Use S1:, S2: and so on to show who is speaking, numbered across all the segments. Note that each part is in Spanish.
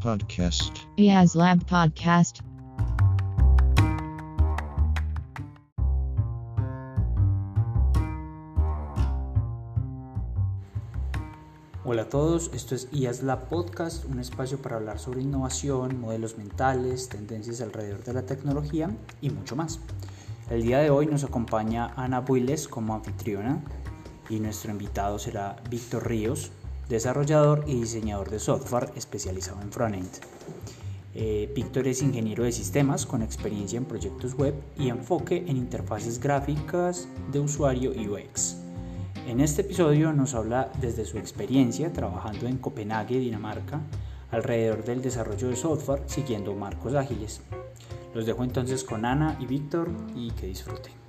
S1: Podcast.
S2: IAS Lab Podcast.
S3: Hola a todos, esto es IAS Lab Podcast, un espacio para hablar sobre innovación, modelos mentales, tendencias alrededor de la tecnología y mucho más. El día de hoy nos acompaña Ana Builes como anfitriona y nuestro invitado será Víctor Ríos, desarrollador y diseñador de software especializado en frontend. Eh, Víctor es ingeniero de sistemas con experiencia en proyectos web y enfoque en interfaces gráficas de usuario UX. En este episodio nos habla desde su experiencia trabajando en Copenhague, Dinamarca, alrededor del desarrollo de software siguiendo marcos ágiles. Los dejo entonces con Ana y Víctor y que disfruten.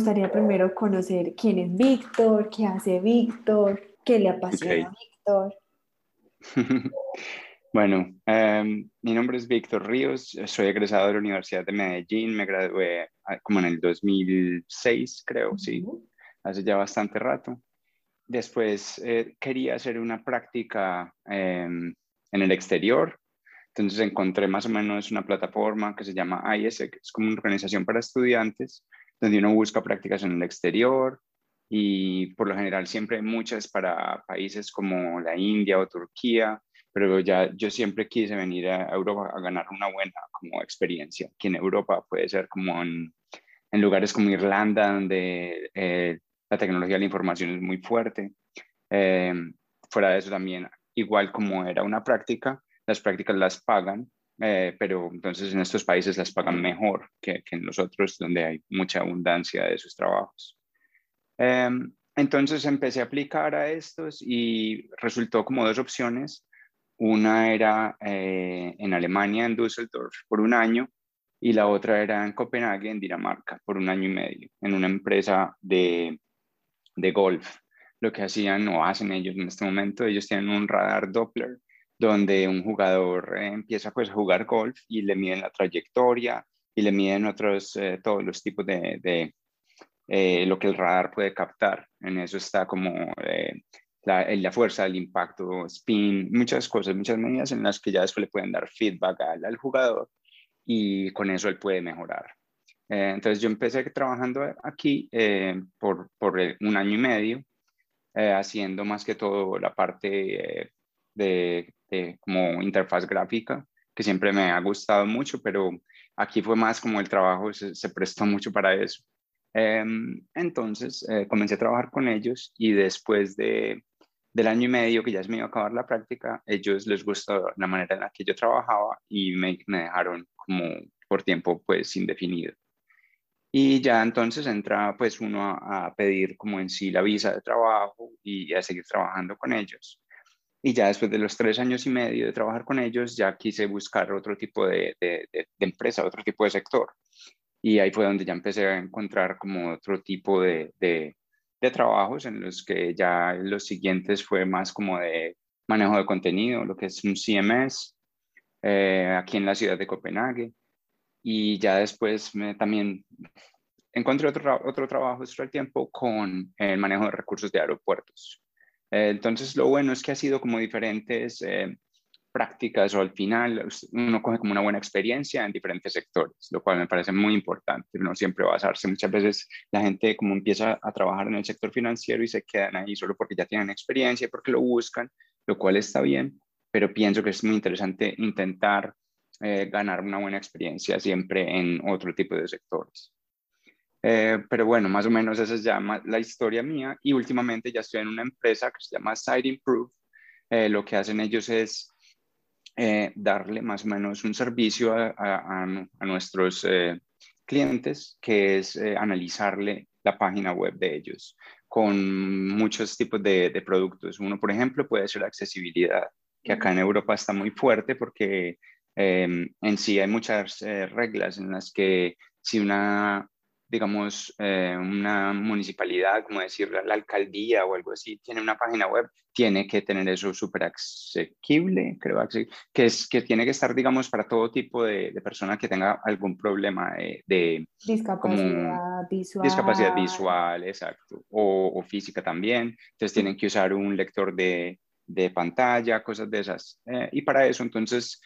S4: Gustaría primero conocer quién es Víctor, qué hace Víctor, qué le apasiona a Víctor.
S5: bueno, em, mi nombre es Víctor Ríos, soy egresado de la Universidad de Medellín, me gradué ah, como en el 2006, creo, sí, hace ya bastante rato. Después eh, quería hacer una práctica em, en el exterior, entonces encontré más o menos una plataforma que se llama que es como una organización para estudiantes, donde uno busca prácticas en el exterior y por lo general siempre hay muchas para países como la India o Turquía, pero ya yo siempre quise venir a Europa a ganar una buena como experiencia, que en Europa puede ser como en, lugares como Irlanda, donde eh, la tecnología de la información es muy fuerte. Eh, fuera de eso también, igual como era una práctica, las prácticas las pagan eh, pero entonces en estos países las pagan mejor que, que, en los otros donde hay mucha abundancia de sus trabajos. Em, entonces empecé a aplicar a estos y resultó como dos opciones. Una era eh, en Alemania, en Düsseldorf, por un año, y la otra era en Copenhague, en Dinamarca, por un año y medio, en una empresa de, de golf. Lo que hacían o hacen ellos en este momento, ellos tienen un radar Doppler donde un jugador eh, empieza pues a jugar golf y le miden la trayectoria y le miden otros, eh, todos los tipos de, de eh, lo que el radar puede captar. En eso está como la, la, fuerza, el impacto, spin, muchas cosas, muchas medidas en las que ya después le pueden dar feedback al, al jugador y con eso él puede mejorar. entonces yo empecé trabajando aquí por, por, un año y medio, haciendo más que todo la parte de, como interfaz gráfica, que siempre me ha gustado mucho, pero aquí fue más como el trabajo se, prestó mucho para eso. Em, entonces eh, comencé a trabajar con ellos y después de, del año y medio que ya se me iba a acabar la práctica, ellos les gustó la manera en la que yo trabajaba y me, me dejaron como por tiempo pues indefinido. Y ya entonces entra pues uno a, a, pedir como en sí la visa de trabajo y a seguir trabajando con ellos. Y ya después de los tres años y medio de trabajar con ellos, ya quise buscar otro tipo de, de, empresa, otro tipo de sector. Y ahí fue donde ya empecé a encontrar como otro tipo de, trabajos en los que ya los siguientes fue más como de manejo de contenido, lo que es un CMS, eh, aquí en la ciudad de Copenhague. Y ya después me, también encontré otro, otro trabajo el tiempo con el manejo de recursos de aeropuertos. Eh, entonces, lo bueno es que ha sido como diferentes eh, prácticas o al final uno coge como una buena experiencia en diferentes sectores, lo cual me parece muy importante. No siempre basarse, muchas veces la gente como empieza a trabajar en el sector financiero y se quedan ahí solo porque ya tienen experiencia, porque lo buscan, lo cual está bien, pero pienso que es muy interesante intentar eh, ganar una buena experiencia siempre en otro tipo de sectores. Eh, pero bueno, más o menos esa es ya la historia mía y últimamente ya estoy en una empresa que se llama Site Improve. Eh, lo que hacen ellos es eh, darle más o menos un servicio a, a, a nuestros clientes, que es analizarle la página web de ellos con muchos tipos de, de, productos. Uno, por ejemplo, puede ser accesibilidad, que acá en Europa está muy fuerte porque en sí hay muchas reglas en las que si una digamos, eh, una municipalidad, como decir la alcaldía o algo así, tiene una página web, tiene que tener eso súper asequible, creo, que, es, que tiene que estar, digamos, para todo tipo de, de persona que tenga algún problema de,
S4: discapacidad visual.
S5: Discapacidad visual, exacto, o, o, física también. Entonces tienen que usar un lector de, de pantalla, cosas de esas. Eh, y para eso, entonces,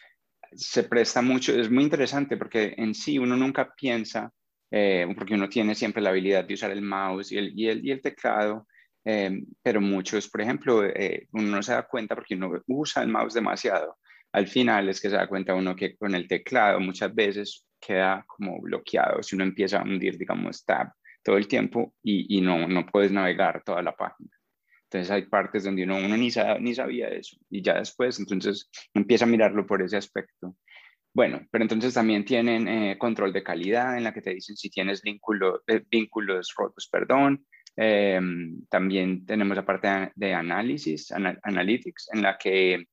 S5: se presta mucho, es muy interesante porque en sí uno nunca piensa eh, porque uno tiene siempre la habilidad de usar el mouse y el, y el, y el teclado, eh, pero muchos, por ejemplo, eh, uno no se da cuenta porque uno usa el mouse demasiado. Al final es que se da cuenta uno que con el teclado muchas veces queda como bloqueado si uno empieza a hundir, digamos, tab todo el tiempo y, y no, no puedes navegar toda la página. Entonces hay partes donde uno, uno ni, ni sabía eso y ya después, entonces empieza a mirarlo por ese aspecto. Bueno, pero entonces también tienen eh, control de calidad en la que te dicen si tienes eh, vínculos rotos, perdón. Em, también tenemos la parte de análisis, analytics, en la que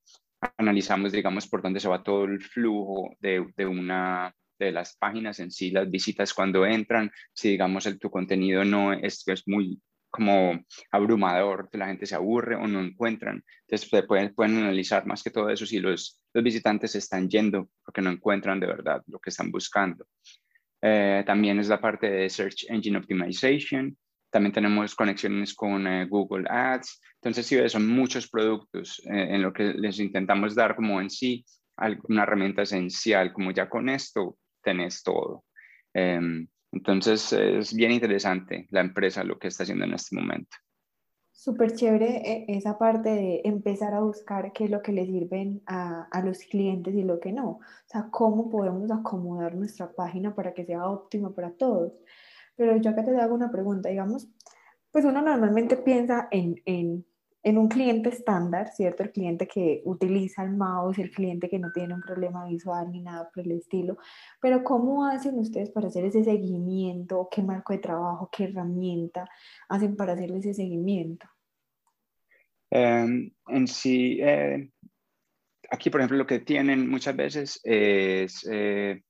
S5: analizamos, digamos, por dónde se va todo el flujo de, una de las páginas en sí, las visitas cuando entran, si digamos el, tu contenido no es, muy como abrumador, la gente se aburre o no encuentran. Entonces pueden analizar más que todo eso si los, los visitantes están yendo porque no encuentran de verdad lo que están buscando. Eh, también es la parte de Search Engine Optimization. También tenemos conexiones con eh, Google Ads. Entonces, sí, son muchos productos eh, en lo que les intentamos dar como en sí una herramienta esencial, como ya con esto tenés todo. Em, entonces es bien interesante la empresa lo que está haciendo en este momento.
S4: Súper chévere eh, esa parte de empezar a buscar qué es lo que le sirven a, a, los clientes y lo que no. O sea, cómo podemos acomodar nuestra página para que sea óptima para todos. Pero yo acá te hago una pregunta, digamos, pues uno normalmente piensa en, en en un cliente estándar, ¿cierto? El cliente que utiliza el mouse, el cliente que no tiene un problema visual ni nada por el estilo. Pero ¿cómo hacen ustedes para hacer ese seguimiento? ¿Qué marco de trabajo, qué herramienta hacen para hacerle ese seguimiento?
S5: Em, en sí, eh, aquí por ejemplo lo que tienen muchas veces es eh,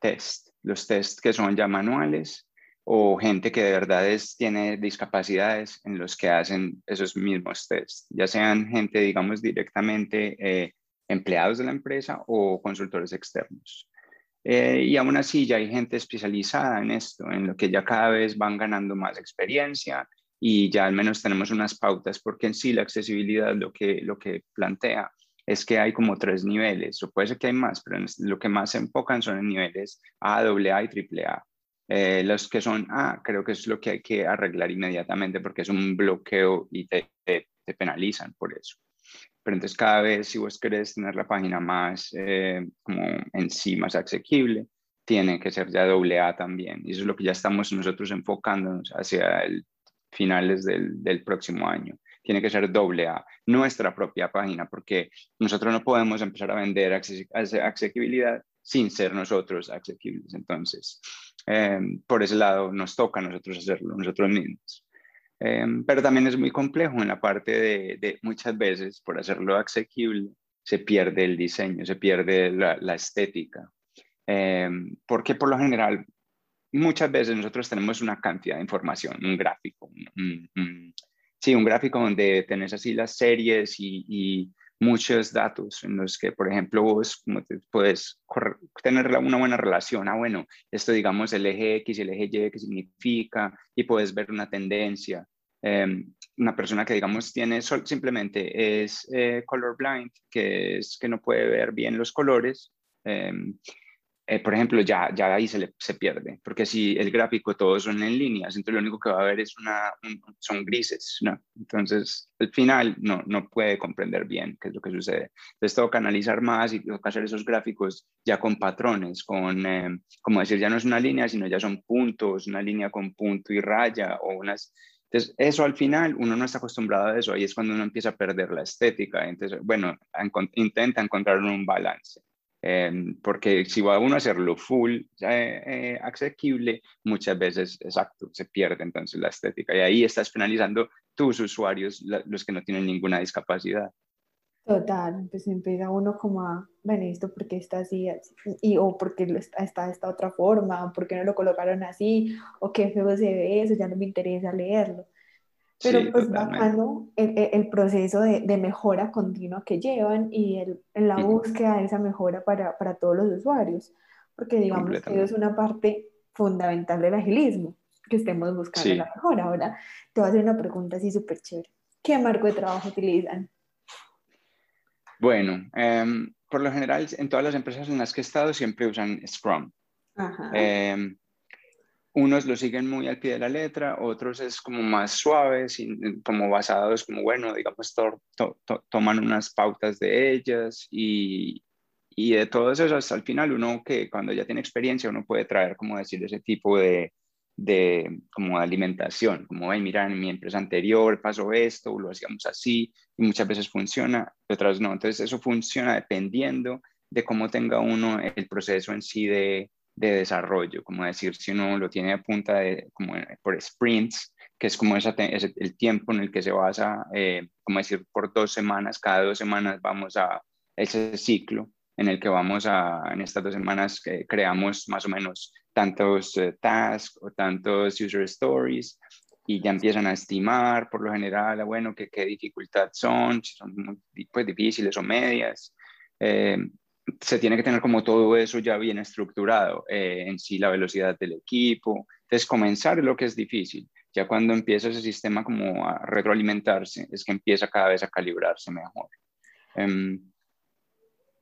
S5: test, los test que son ya manuales o gente que de verdad es, tiene discapacidades en los que hacen esos mismos tests, ya sean gente, digamos, directamente eh, empleados de la empresa o consultores externos. Eh, y aún así ya hay gente especializada en esto, en lo que ya cada vez van ganando más experiencia y ya al menos tenemos unas pautas, porque en sí la accesibilidad lo que, lo que plantea es que hay como tres niveles, o puede ser que hay más, pero lo que más se enfocan son en niveles A, AA y AAA. Eh, los que son A, creo que es lo que hay que arreglar inmediatamente porque es un bloqueo y te, te, penalizan por eso. Pero entonces cada vez si vos querés tener la página más eh, como en sí más asequible, tiene que ser ya doble A también. Y eso es lo que ya estamos nosotros enfocándonos hacia finales del, del próximo año. Tiene que ser doble A, nuestra propia página, porque nosotros no podemos empezar a vender accesibilidad sin ser nosotros accesibles. Entonces, em, por ese lado nos toca a nosotros hacerlo, nosotros mismos. Em, pero también es muy complejo en la parte de, muchas veces, por hacerlo accesible, se pierde el diseño, se pierde la, estética. Em, porque por lo general, muchas veces nosotros tenemos una cantidad de información, un gráfico, sí, un gráfico donde tenés así las series y muchos datos en los que, por ejemplo, vos como te puedes tener una buena relación. Ah, bueno, esto digamos el eje X y el eje Y, ¿qué significa? Y puedes ver una tendencia. Em, una persona que digamos tiene simplemente es eh, colorblind, que es que no puede ver bien los colores, em, eh, por ejemplo, ya, ya ahí se, le, se pierde, porque si el gráfico todos son en líneas, entonces lo único que va a ver es una, son grises, ¿no? Entonces, al final no, no puede comprender bien qué es lo que sucede. Entonces, tengo que analizar más y tengo que hacer esos gráficos ya con patrones, con, eh, como decir, ya no es una línea, sino ya son puntos, una línea con punto y raya o unas... Entonces, eso al final, uno no está acostumbrado a eso, ahí es cuando uno empieza a perder la estética. Entonces, bueno, intenta encontrar un balance. Em, porque si va uno a hacerlo full, eh, eh, muchas veces, exacto, se pierde entonces la estética y ahí estás penalizando tus usuarios, los que no tienen ninguna discapacidad.
S4: Total, pues empieza uno como a, bueno, esto porque está así, y o porque está, está de esta otra forma, o porque no lo colocaron así, o qué feo se ve eso, ya no me interesa leerlo. Pero pues bacano el, el, proceso de, de, mejora continua que llevan y el, en la búsqueda de esa mejora para, para todos los usuarios, porque digamos que es una parte fundamental del agilismo, que estemos buscando la mejora. Ahora te voy a hacer una pregunta así súper chévere. ¿Qué marco de trabajo utilizan?
S5: Bueno, em, por lo general en todas las empresas en las que he estado siempre usan Scrum. Em, unos lo siguen muy al pie de la letra, otros es como más suaves, como basados, como bueno, digamos, toman unas pautas de ellas y, y de todo eso hasta el final uno que cuando ya tiene experiencia uno puede traer, como decir, ese tipo de, de como alimentación, como, ay, mira, en mi empresa anterior pasó esto, lo hacíamos así, y muchas veces funciona, otras no. Entonces, eso funciona dependiendo de cómo tenga uno el proceso en sí de, de desarrollo, como decir, si uno lo tiene a punta de, como por sprints, que es como esa, el tiempo en el que se basa, eh, como decir, por dos semanas, cada dos semanas vamos a ese ciclo en el que vamos a, en estas dos semanas, que creamos más o menos tantos eh, tasks o tantos user stories y ya empiezan a estimar por lo general, bueno, que, qué dificultad son, si son muy pues, difíciles o medias. Se tiene que tener como todo eso ya bien estructurado, eh, en sí la velocidad del equipo. Entonces, comenzar lo que es difícil. Ya cuando empieza ese sistema como a retroalimentarse, es que empieza cada vez a calibrarse mejor. Em,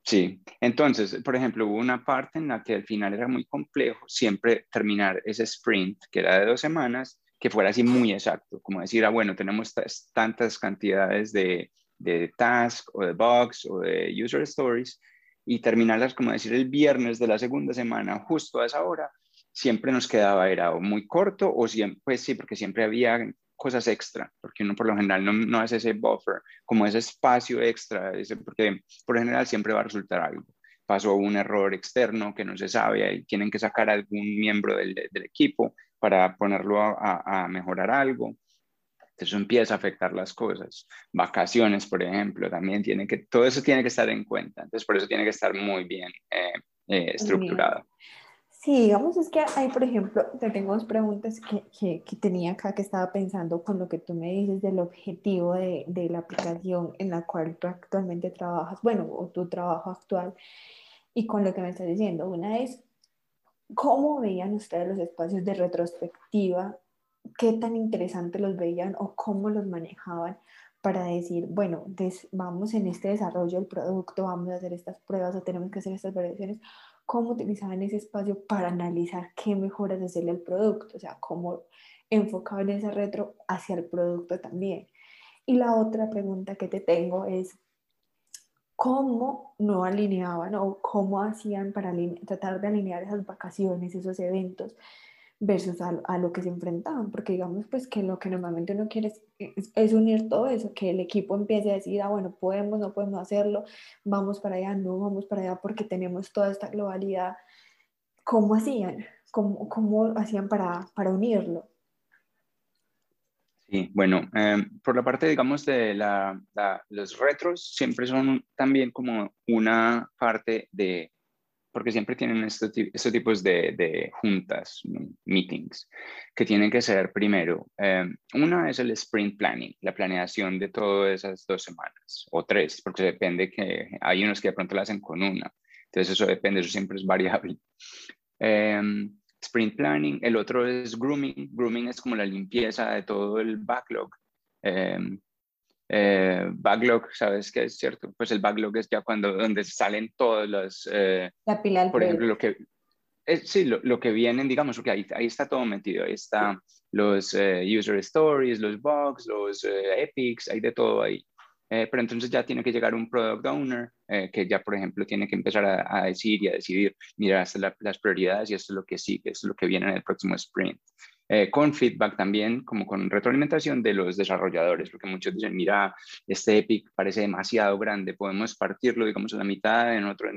S5: Sí, entonces, por ejemplo, hubo una parte en la que al final era muy complejo siempre terminar ese sprint, que era de dos semanas, que fuera así muy exacto, como decir, ah, bueno, tenemos tantas cantidades de, de tasks o de bugs o de user stories y terminarlas, como decir, el viernes de la segunda semana, justo a esa hora, siempre nos quedaba, era muy corto o siempre, pues sí, porque siempre había cosas extra, porque uno por lo general no, no hace ese buffer, como ese espacio extra, ese, porque por lo general siempre va a resultar algo. Pasó un error externo que no se sabe y tienen que sacar algún miembro del, del equipo para ponerlo a, a, mejorar algo. Eso empieza a afectar las cosas. Vacaciones, por ejemplo, también tiene que, todo eso tiene que estar en cuenta. Entonces, por eso tiene que estar muy bien eh, eh, estructurado.
S4: Sí, digamos, es que hay, por ejemplo, te tengo dos preguntas que, que, que, tenía acá que estaba pensando con lo que tú me dices del objetivo de, de, la aplicación en la cual tú actualmente trabajas, bueno, o tu trabajo actual, y con lo que me estás diciendo. Una es, ¿cómo veían ustedes los espacios de retrospectiva? ¿Qué tan interesante los veían o cómo los manejaban? para decir, bueno, vamos en este desarrollo del producto, vamos a hacer estas pruebas o tenemos que hacer estas variaciones, cómo utilizaban ese espacio para analizar qué mejoras hacerle al producto, o sea, cómo enfocaban ese retro hacia el producto también. Y la otra pregunta que te tengo es, ¿cómo no alineaban o cómo hacían para tratar de alinear esas vacaciones, esos eventos versus a, lo que se enfrentaban, porque digamos pues que lo que normalmente uno quiere es, unir todo eso, que el equipo empiece a decir, ah, bueno, podemos, no podemos hacerlo, vamos para allá, no vamos para allá porque tenemos toda esta globalidad. ¿Cómo hacían? ¿Cómo, cómo hacían para, para unirlo?
S5: Sí, bueno, em, por la parte, digamos, de la, los retros, siempre son también como una parte de porque siempre tienen estos, tipos de, juntas, meetings, que tienen que ser primero, em, una es el sprint planning, la planeación de todas esas dos semanas, o tres, porque depende que hay unos que de pronto lo hacen con una, entonces eso depende, eso siempre es variable. Em, sprint planning, el otro es grooming, grooming es como la limpieza de todo el backlog. Em, eh, backlog, ¿sabes qué es cierto? Pues el backlog es ya cuando donde salen todos los...
S4: Eh, la pila
S5: Por ejemplo, lo que... sí, lo, lo, que vienen, digamos, porque ahí, ahí está todo metido, ahí está los eh, user stories, los bugs, los epics, hay de todo ahí. Pero entonces ya tiene que llegar un product owner que ya, por ejemplo, tiene que empezar a, decir y a decidir, mira, estas son las prioridades y esto es lo que sigue, esto es lo que viene en el próximo sprint. Eh, con feedback también, como con retroalimentación de los desarrolladores, porque muchos dicen, mira, este Epic parece demasiado grande, podemos partirlo, digamos, a la mitad, en otro,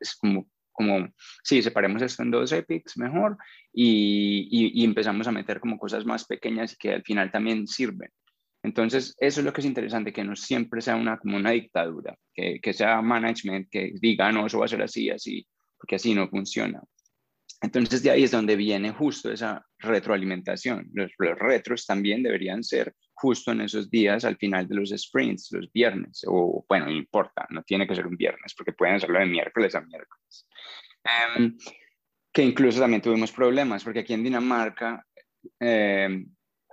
S5: es como, como, sí, separemos esto en dos Epics mejor y, y, empezamos a meter como cosas más pequeñas y que al final también sirven. Entonces, eso es lo que es interesante, que no siempre sea una, como una dictadura, que, que sea management que diga, no, eso va a ser así, así, porque así no funciona. Entonces, de ahí es donde viene justo esa retroalimentación. Los, los, retros también deberían ser justo en esos días al final de los sprints, los viernes, o bueno, no importa, no tiene que ser un viernes, porque pueden hacerlo de miércoles a miércoles. Um, que incluso también tuvimos problemas, porque aquí en Dinamarca eh,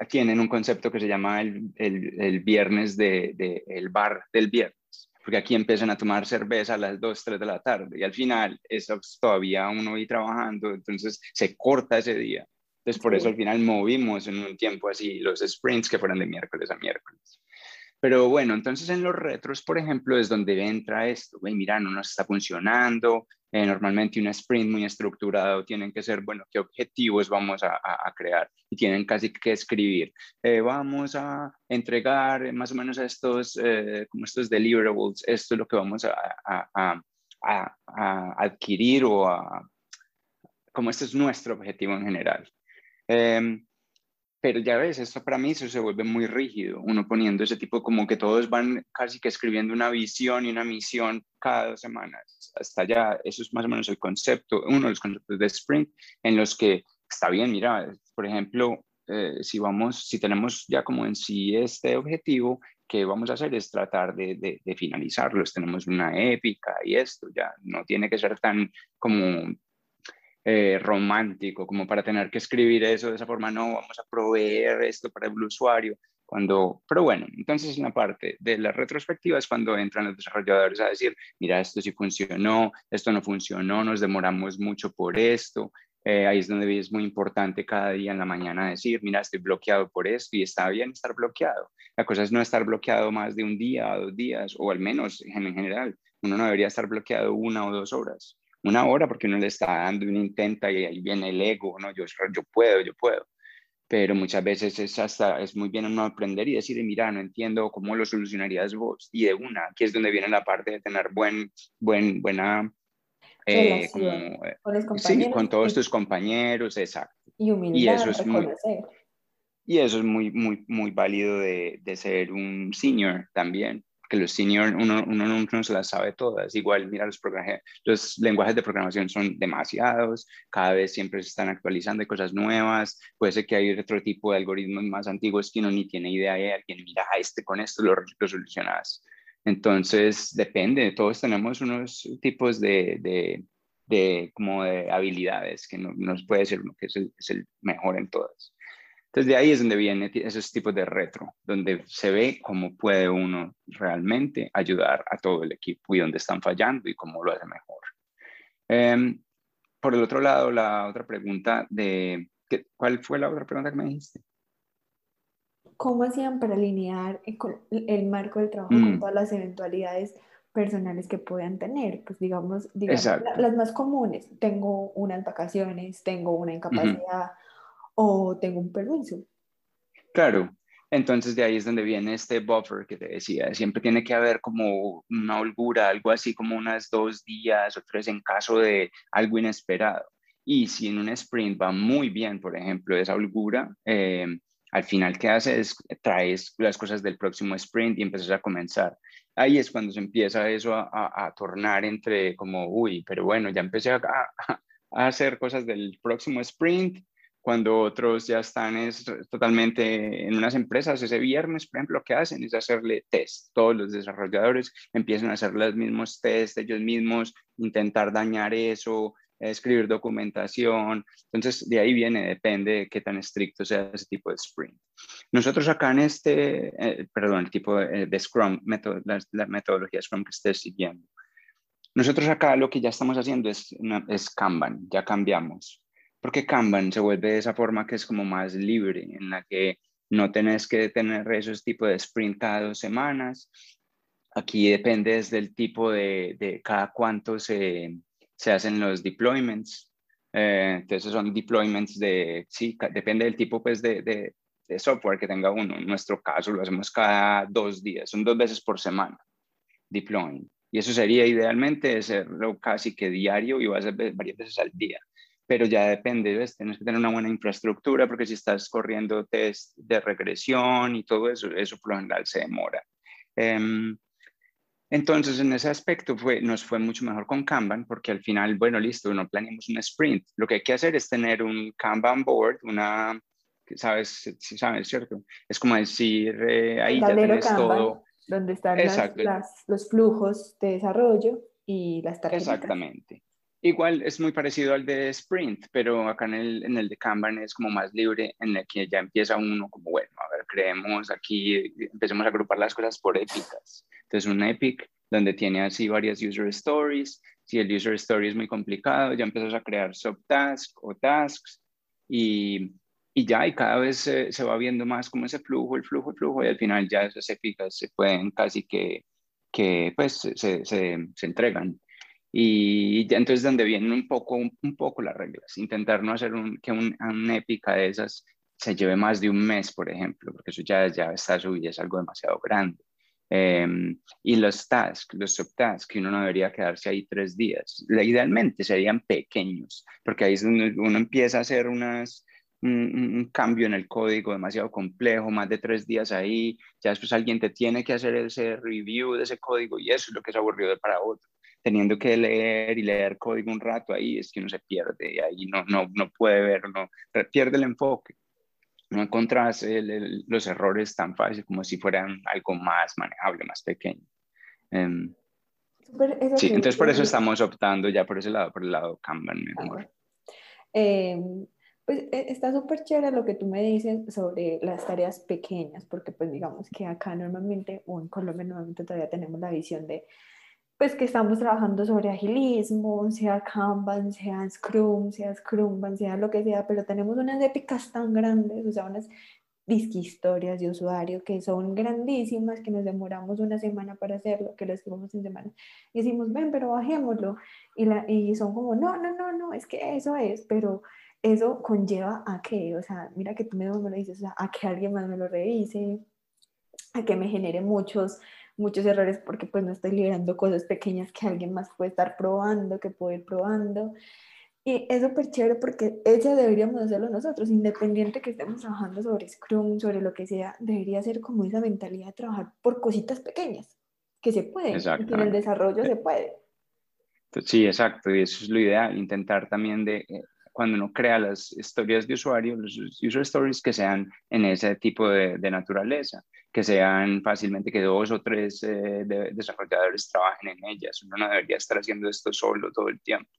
S5: tienen un concepto que se llama el, el, el viernes de, de, el bar del viernes, porque aquí empiezan a tomar cerveza a las 2, 3 de la tarde y al final eso todavía uno ahí trabajando, entonces se corta ese día. Entonces por sí. eso al final movimos en un tiempo así los sprints que fueran de miércoles a miércoles. Pero bueno, entonces en los retros, por ejemplo, es donde entra esto, Ve, mira, no nos está funcionando, eh, normalmente un sprint muy estructurado tienen que ser, bueno, qué objetivos vamos a, a, a crear y tienen casi que escribir, eh, vamos a entregar más o menos estos, eh, como estos deliverables, esto es lo que vamos a, a adquirir o a, como este es nuestro objetivo en general. Eh, pero ya ves, esto para mí eso se vuelve muy rígido, uno poniendo ese tipo como que todos van casi que escribiendo una visión y una misión cada dos semanas. Hasta allá, eso es más o menos el concepto, uno de los conceptos de sprint en los que está bien, mira, por ejemplo, eh, si vamos, si tenemos ya como en sí este objetivo, ¿qué vamos a hacer? Es tratar de finalizarlos. Tenemos una épica y esto ya no tiene que ser tan como eh, romántico, como para tener que escribir eso de esa forma, no, vamos a proveer esto para el usuario, cuando, pero bueno, entonces en la parte de las retrospectivas cuando entran los desarrolladores a decir, mira, esto sí funcionó, esto no funcionó, nos demoramos mucho por esto, eh, ahí es donde es muy importante cada día en la mañana decir, mira, estoy bloqueado por esto y está bien estar bloqueado. La cosa es no estar bloqueado más de un día o dos días, o al menos en general, uno no debería estar bloqueado una o dos horas una hora porque uno le está dando, uno intenta y ahí viene el ego, ¿no? Yo, yo puedo, yo puedo. Pero muchas veces es hasta, es muy bien uno aprender y decir, mira, no entiendo cómo lo solucionarías vos. Y de una, aquí es donde viene la parte de tener buen, buen, buena, eh, como, con, sí, con todos tus compañeros, exacto.
S4: Y humildad,
S5: y eso es muy, y eso es muy, muy, muy válido de, de ser un senior también que los senior uno, uno nunca no se las sabe todas. Igual, mira, los, los lenguajes de programación son demasiados, cada vez siempre se están actualizando, hay cosas nuevas, puede ser que hay otro tipo de algoritmos más antiguos que uno ni tiene idea de alguien, mira, este con esto lo, lo solucionas. Entonces, depende, todos tenemos unos tipos de, de, de como de habilidades que no, nos puede ser uno que es el, es el mejor en todas. Entonces de ahí es donde vienen esos tipos de retro, donde se ve cómo puede uno realmente ayudar a todo el equipo y dónde están fallando y cómo lo hace mejor. Um, por el otro lado, la otra pregunta de, ¿cuál fue la otra pregunta que me dijiste?
S4: ¿Cómo hacían para alinear el marco del trabajo mm. con todas las eventualidades personales que puedan tener? Pues digamos, digamos las más comunes, tengo unas vacaciones, tengo una incapacidad. O tengo un permiso.
S5: Claro, entonces de ahí es donde viene este buffer que te decía, siempre tiene que haber como una holgura, algo así como unas dos días o tres en caso de algo inesperado. Y si en un sprint va muy bien, por ejemplo, esa holgura, eh, al final ¿qué hace es traes las cosas del próximo sprint y empiezas a comenzar. Ahí es cuando se empieza eso a, a, a tornar entre como, uy, pero bueno, ya empecé a, a hacer cosas del próximo sprint, cuando otros ya están es, totalmente en unas empresas, ese viernes, por ejemplo, lo que hacen es hacerle test. Todos los desarrolladores empiezan a hacer los mismos test ellos mismos, intentar dañar eso, escribir documentación. Entonces, de ahí viene, depende de qué tan estricto sea ese tipo de sprint. Nosotros acá en este, eh, perdón, el tipo de, de Scrum, la, la, metodología Scrum que estés siguiendo. Nosotros acá lo que ya estamos haciendo es, es Kanban, ya cambiamos porque Kanban se vuelve de esa forma que es como más libre, en la que no tenés que tener esos tipos de sprint cada dos semanas. Aquí depende desde el tipo de, de cada cuánto se, se, hacen los deployments. Eh, entonces son deployments de, sí, depende del tipo pues de, de, de, software que tenga uno. En nuestro caso lo hacemos cada dos días, son dos veces por semana deploying. Y eso sería idealmente hacerlo casi que diario y va a ser varias veces al día pero ya depende, ¿ves? tienes que tener una buena infraestructura porque si estás corriendo test de regresión y todo eso, eso por lo general se demora. Em, entonces, en ese aspecto fue, nos fue mucho mejor con Kanban porque al final, bueno, listo, no planeamos un sprint. Lo que hay que hacer es tener un Kanban board, una, ¿sabes? ¿Sabes, cierto? Es como decir, eh, ahí ya tienes todo.
S4: Donde están los flujos de desarrollo y las tareas.
S5: Exactamente. Igual es muy parecido al de Sprint, pero acá en el, en el de Kanban es como más libre, en el que ya empieza uno como, bueno, a ver, creemos aquí, empecemos a agrupar las cosas por épicas. Entonces, un epic donde tiene así varias user stories. Si el user story es muy complicado, ya empiezas a crear subtasks o tasks y, y ya, y cada vez se, se, va viendo más como ese flujo, el flujo, el flujo, y al final ya esas épicas se pueden casi que, que pues, se, se, se entregan. Y ya entonces donde vienen un poco, un, poco las reglas, intentar no hacer un, que un, una épica de esas se lleve más de un mes, por ejemplo, porque eso ya, ya está subido, es algo demasiado grande. Em, y los tasks, los subtasks, que uno no debería quedarse ahí tres días. Idealmente serían pequeños, porque ahí es donde uno empieza a hacer unas, un, cambio en el código demasiado complejo, más de tres días ahí, ya después alguien te tiene que hacer ese review de ese código y eso es lo que es aburrido para otro. Teniendo que leer y leer código un rato ahí, es que uno se pierde ahí no, no, no puede ver, no, pierde el enfoque no encontrás los errores tan fácil como si fueran algo más manejable, más pequeño. Em, sí, entonces por eso estamos optando ya por ese lado, por el lado Kanban mejor.
S4: Em, pues e, está súper chévere lo que tú me dices sobre las tareas pequeñas, porque pues digamos que acá normalmente, o en Colombia normalmente todavía tenemos la visión de pues que estamos trabajando sobre agilismo, sea Kanban, sea Scrum, sea Scrumban, sea lo que sea, pero tenemos unas épicas tan grandes, o sea, unas disque historias de usuario que son grandísimas, que nos demoramos una semana para hacerlo, que lo escribimos en semana. Y decimos, ven, pero bajémoslo. Y, la, y son como, no, no, no, no, es que eso es, pero eso conlleva a que, o sea, mira que tú me lo dices, o sea, a que alguien más me lo revise, a que me genere muchos muchos errores porque pues no estoy liberando cosas pequeñas que alguien más puede estar probando, que puede ir probando. Y es súper chévere porque ella deberíamos hacerlo nosotros, independiente que estemos trabajando sobre Scrum, sobre lo que sea, debería ser como esa mentalidad de trabajar por cositas pequeñas, que se pueden, y que en el desarrollo se puede.
S5: Sí, exacto, y eso es lo ideal, intentar también de, eh, cuando uno crea las historias de usuario, los user stories que sean en ese tipo de, naturaleza que sean fácilmente que dos o tres eh, desarrolladores trabajen en ellas. Uno no debería estar haciendo esto solo todo el tiempo.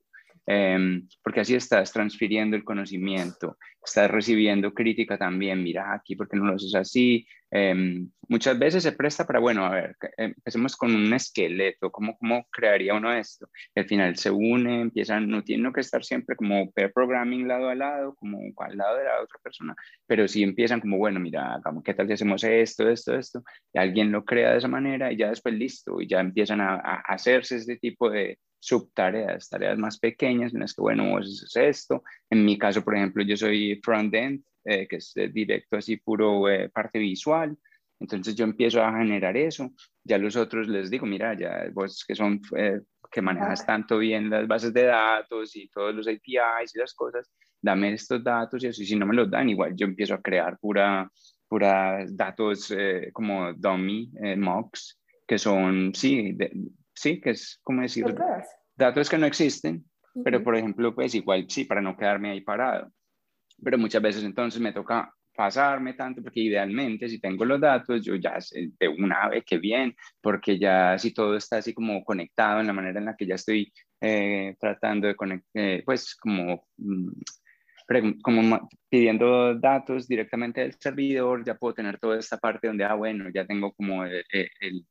S5: Em, porque así estás transfiriendo el conocimiento, estás recibiendo crítica también, mira aquí, ¿por qué no lo haces así? Em, muchas veces se presta para, bueno, a ver, empecemos con un esqueleto, ¿cómo, cómo crearía uno esto? Al final se une, empiezan, no tienen que estar siempre como pair programming lado a lado, como al lado de la otra persona, pero sí empiezan como, bueno, mira, ¿qué tal si hacemos esto, esto, esto? Y alguien lo crea de esa manera y ya después listo, y ya empiezan a, a hacerse este tipo de, subtareas, tareas más pequeñas en las que, bueno, vos haces esto. En mi caso, por ejemplo, yo soy front-end, eh, que es directo así puro eh, parte visual. Entonces yo empiezo a generar eso. Ya los otros les digo, mira, ya vos que son, eh, que manejas tanto bien las bases de datos y todos los APIs y las cosas, dame estos datos y así, si no me los dan, igual yo empiezo a crear pura, pura datos como dummy, mocks, que son, sí, de, sí, que es como decir, datos que no existen, pero por ejemplo, pues igual sí, para no quedarme ahí parado. Pero muchas veces entonces me toca pasarme tanto, porque idealmente si tengo los datos, yo ya sé de una vez que bien, porque ya si todo está así como conectado en la manera en la que ya estoy eh, tratando de conectar, eh, pues como, mm, como pidiendo datos directamente del servidor, ya puedo tener toda esta parte donde, ah, bueno, ya tengo como el,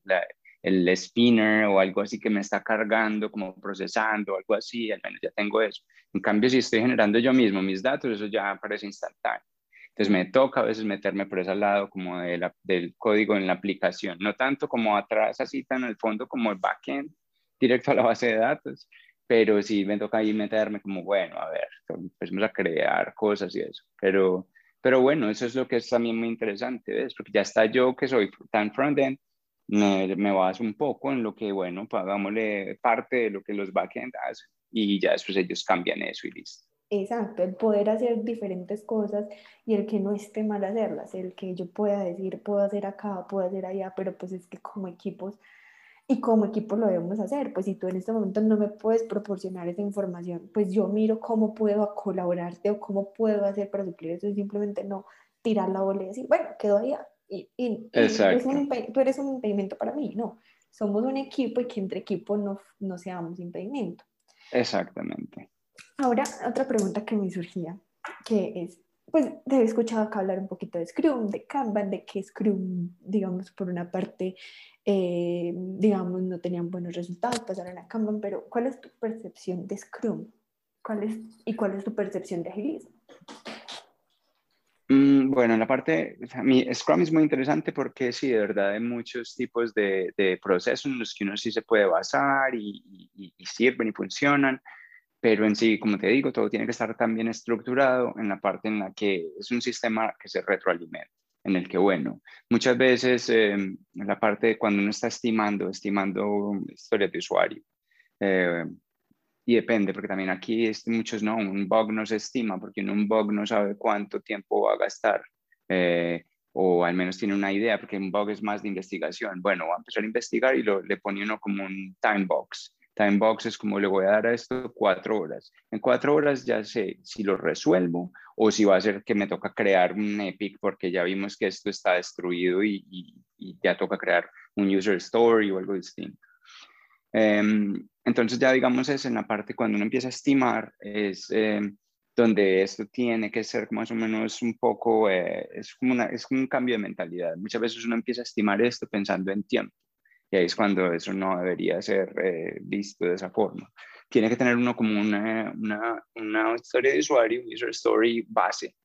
S5: la, el spinner o algo así que me está cargando, como procesando, algo así, al menos ya tengo eso. En cambio, si estoy generando yo mismo mis datos, eso ya aparece instantáneo. Entonces me toca a veces meterme por ese lado como de del código en la aplicación, no tanto como atrás, así tan al fondo como el backend, directo a la base de datos, pero sí me toca ahí meterme como, bueno, a ver, empecemos a crear cosas y eso. Pero, pero bueno, eso es lo que es también muy interesante, ¿ves? Porque ya está yo que soy tan front-end, me, me baso un poco en lo que, bueno, pagámosle parte de lo que los backend hacen y ya después ellos cambian eso y listo.
S4: Exacto, el poder hacer diferentes cosas y el que no esté mal hacerlas, el que yo pueda decir, puedo hacer acá, puedo hacer allá, pero pues es que como equipos y como equipo lo debemos hacer, pues si tú en este momento no me puedes proporcionar esa información, pues yo miro cómo puedo colaborarte o cómo puedo hacer para suplir eso simplemente no tirar la bola y decir, bueno, quedó allá y, y, tú eres un impedimento para mí, no, somos un equipo y que entre equipo no, no seamos impedimento.
S5: Exactamente.
S4: Ahora, otra pregunta que me surgía, que es, pues te he escuchado acá hablar un poquito de Scrum, de Kanban, de que Scrum, digamos, por una parte, eh, digamos, no tenían buenos resultados, pasaron a Kanban, pero ¿cuál es tu percepción de Scrum? ¿Cuál es, ¿Y cuál es tu percepción de agilismo?
S5: Mm, bueno, en la parte, mi Scrum es muy interesante porque sí, de verdad hay muchos tipos de, de procesos en los que uno sí se puede basar y, y, sirven y funcionan, pero en sí, como te digo, todo tiene que estar tan bien estructurado en la parte en la que es un sistema que se retroalimenta, en el que, bueno, muchas veces em, en la parte de cuando uno está estimando, estimando historias de usuario, eh, y depende, porque también aquí es, muchos no, un bug no se estima, porque un bug no sabe cuánto tiempo va a gastar, eh, o al menos tiene una idea, porque un bug es más de investigación. Bueno, va a empezar a investigar y le pone uno como un time box. Time box es como le voy a dar a esto cuatro horas. En cuatro horas ya sé si lo resuelvo o si va a ser que me toca crear un epic porque ya vimos que esto está destruido y, y ya toca crear un user story o algo distinto. Em, entonces ya digamos es en la parte cuando uno empieza a estimar, es em, donde esto tiene que ser más o menos un poco, eh, es, como una, es como un cambio de mentalidad. Muchas veces uno empieza a estimar esto pensando en tiempo y ahí es cuando eso no debería ser eh, visto de esa forma. Tiene que tener uno como una, una, una historia de usuario, user story base,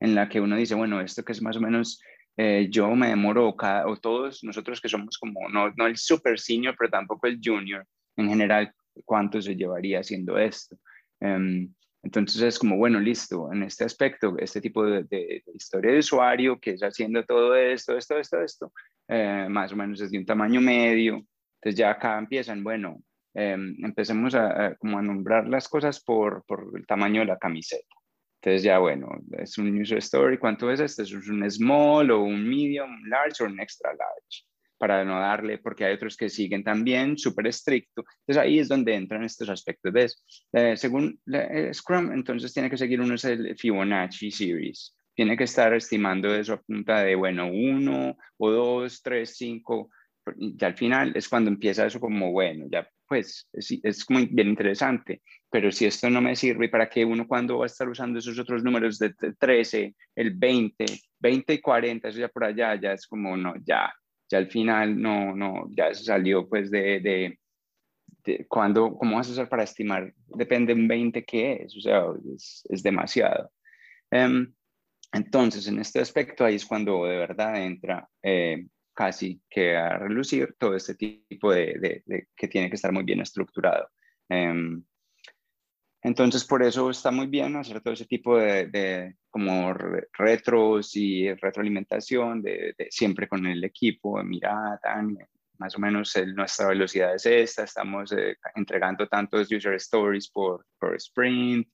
S5: en la que uno dice, bueno, esto que es más o menos eh, yo me demoro, cada, o todos nosotros que somos como, no, no el super senior, pero tampoco el junior, en general, ¿cuánto se llevaría haciendo esto? Um, entonces es como, bueno, listo, en este aspecto, este tipo de, historia de usuario que es haciendo todo esto, esto, esto, esto, eh, más o menos es de un tamaño medio. Entonces ya acá empiezan, bueno, em, empecemos a, a, como a nombrar las cosas por, por el tamaño de la camiseta. Entonces ya, bueno, es un user story, ¿cuánto es este? ¿Es un small o un medium, large o un extra large? Para no darle, porque hay otros que siguen también súper estricto. Entonces ahí es donde entran estos aspectos. ¿Ves? Eh, según eh, Scrum, entonces tiene que seguir uno el Fibonacci Series. Tiene que estar estimando eso a punta de, bueno, uno o dos, tres, cinco. Y al final es cuando empieza eso como, bueno, ya pues es, es muy bien interesante, pero si esto no me sirve, ¿para qué uno cuando va a estar usando esos otros números de 13, el 20, 20 y 40, eso ya por allá, ya es como, no, ya, ya al final no, no, ya eso salió pues de, de, de cuando, ¿cómo vas a usar para estimar? Depende un 20 qué es, o sea, es, es demasiado. Um, entonces, en este aspecto, ahí es cuando de verdad entra eh, casi que a relucir todo este tipo de, de, que tiene que estar muy bien estructurado. Um, entonces, por eso está muy bien hacer todo ese tipo de, de como retros y retroalimentación, de, siempre con el equipo, mira, tan, más o menos nuestra velocidad es esta, estamos eh, entregando tantos user stories por, por sprint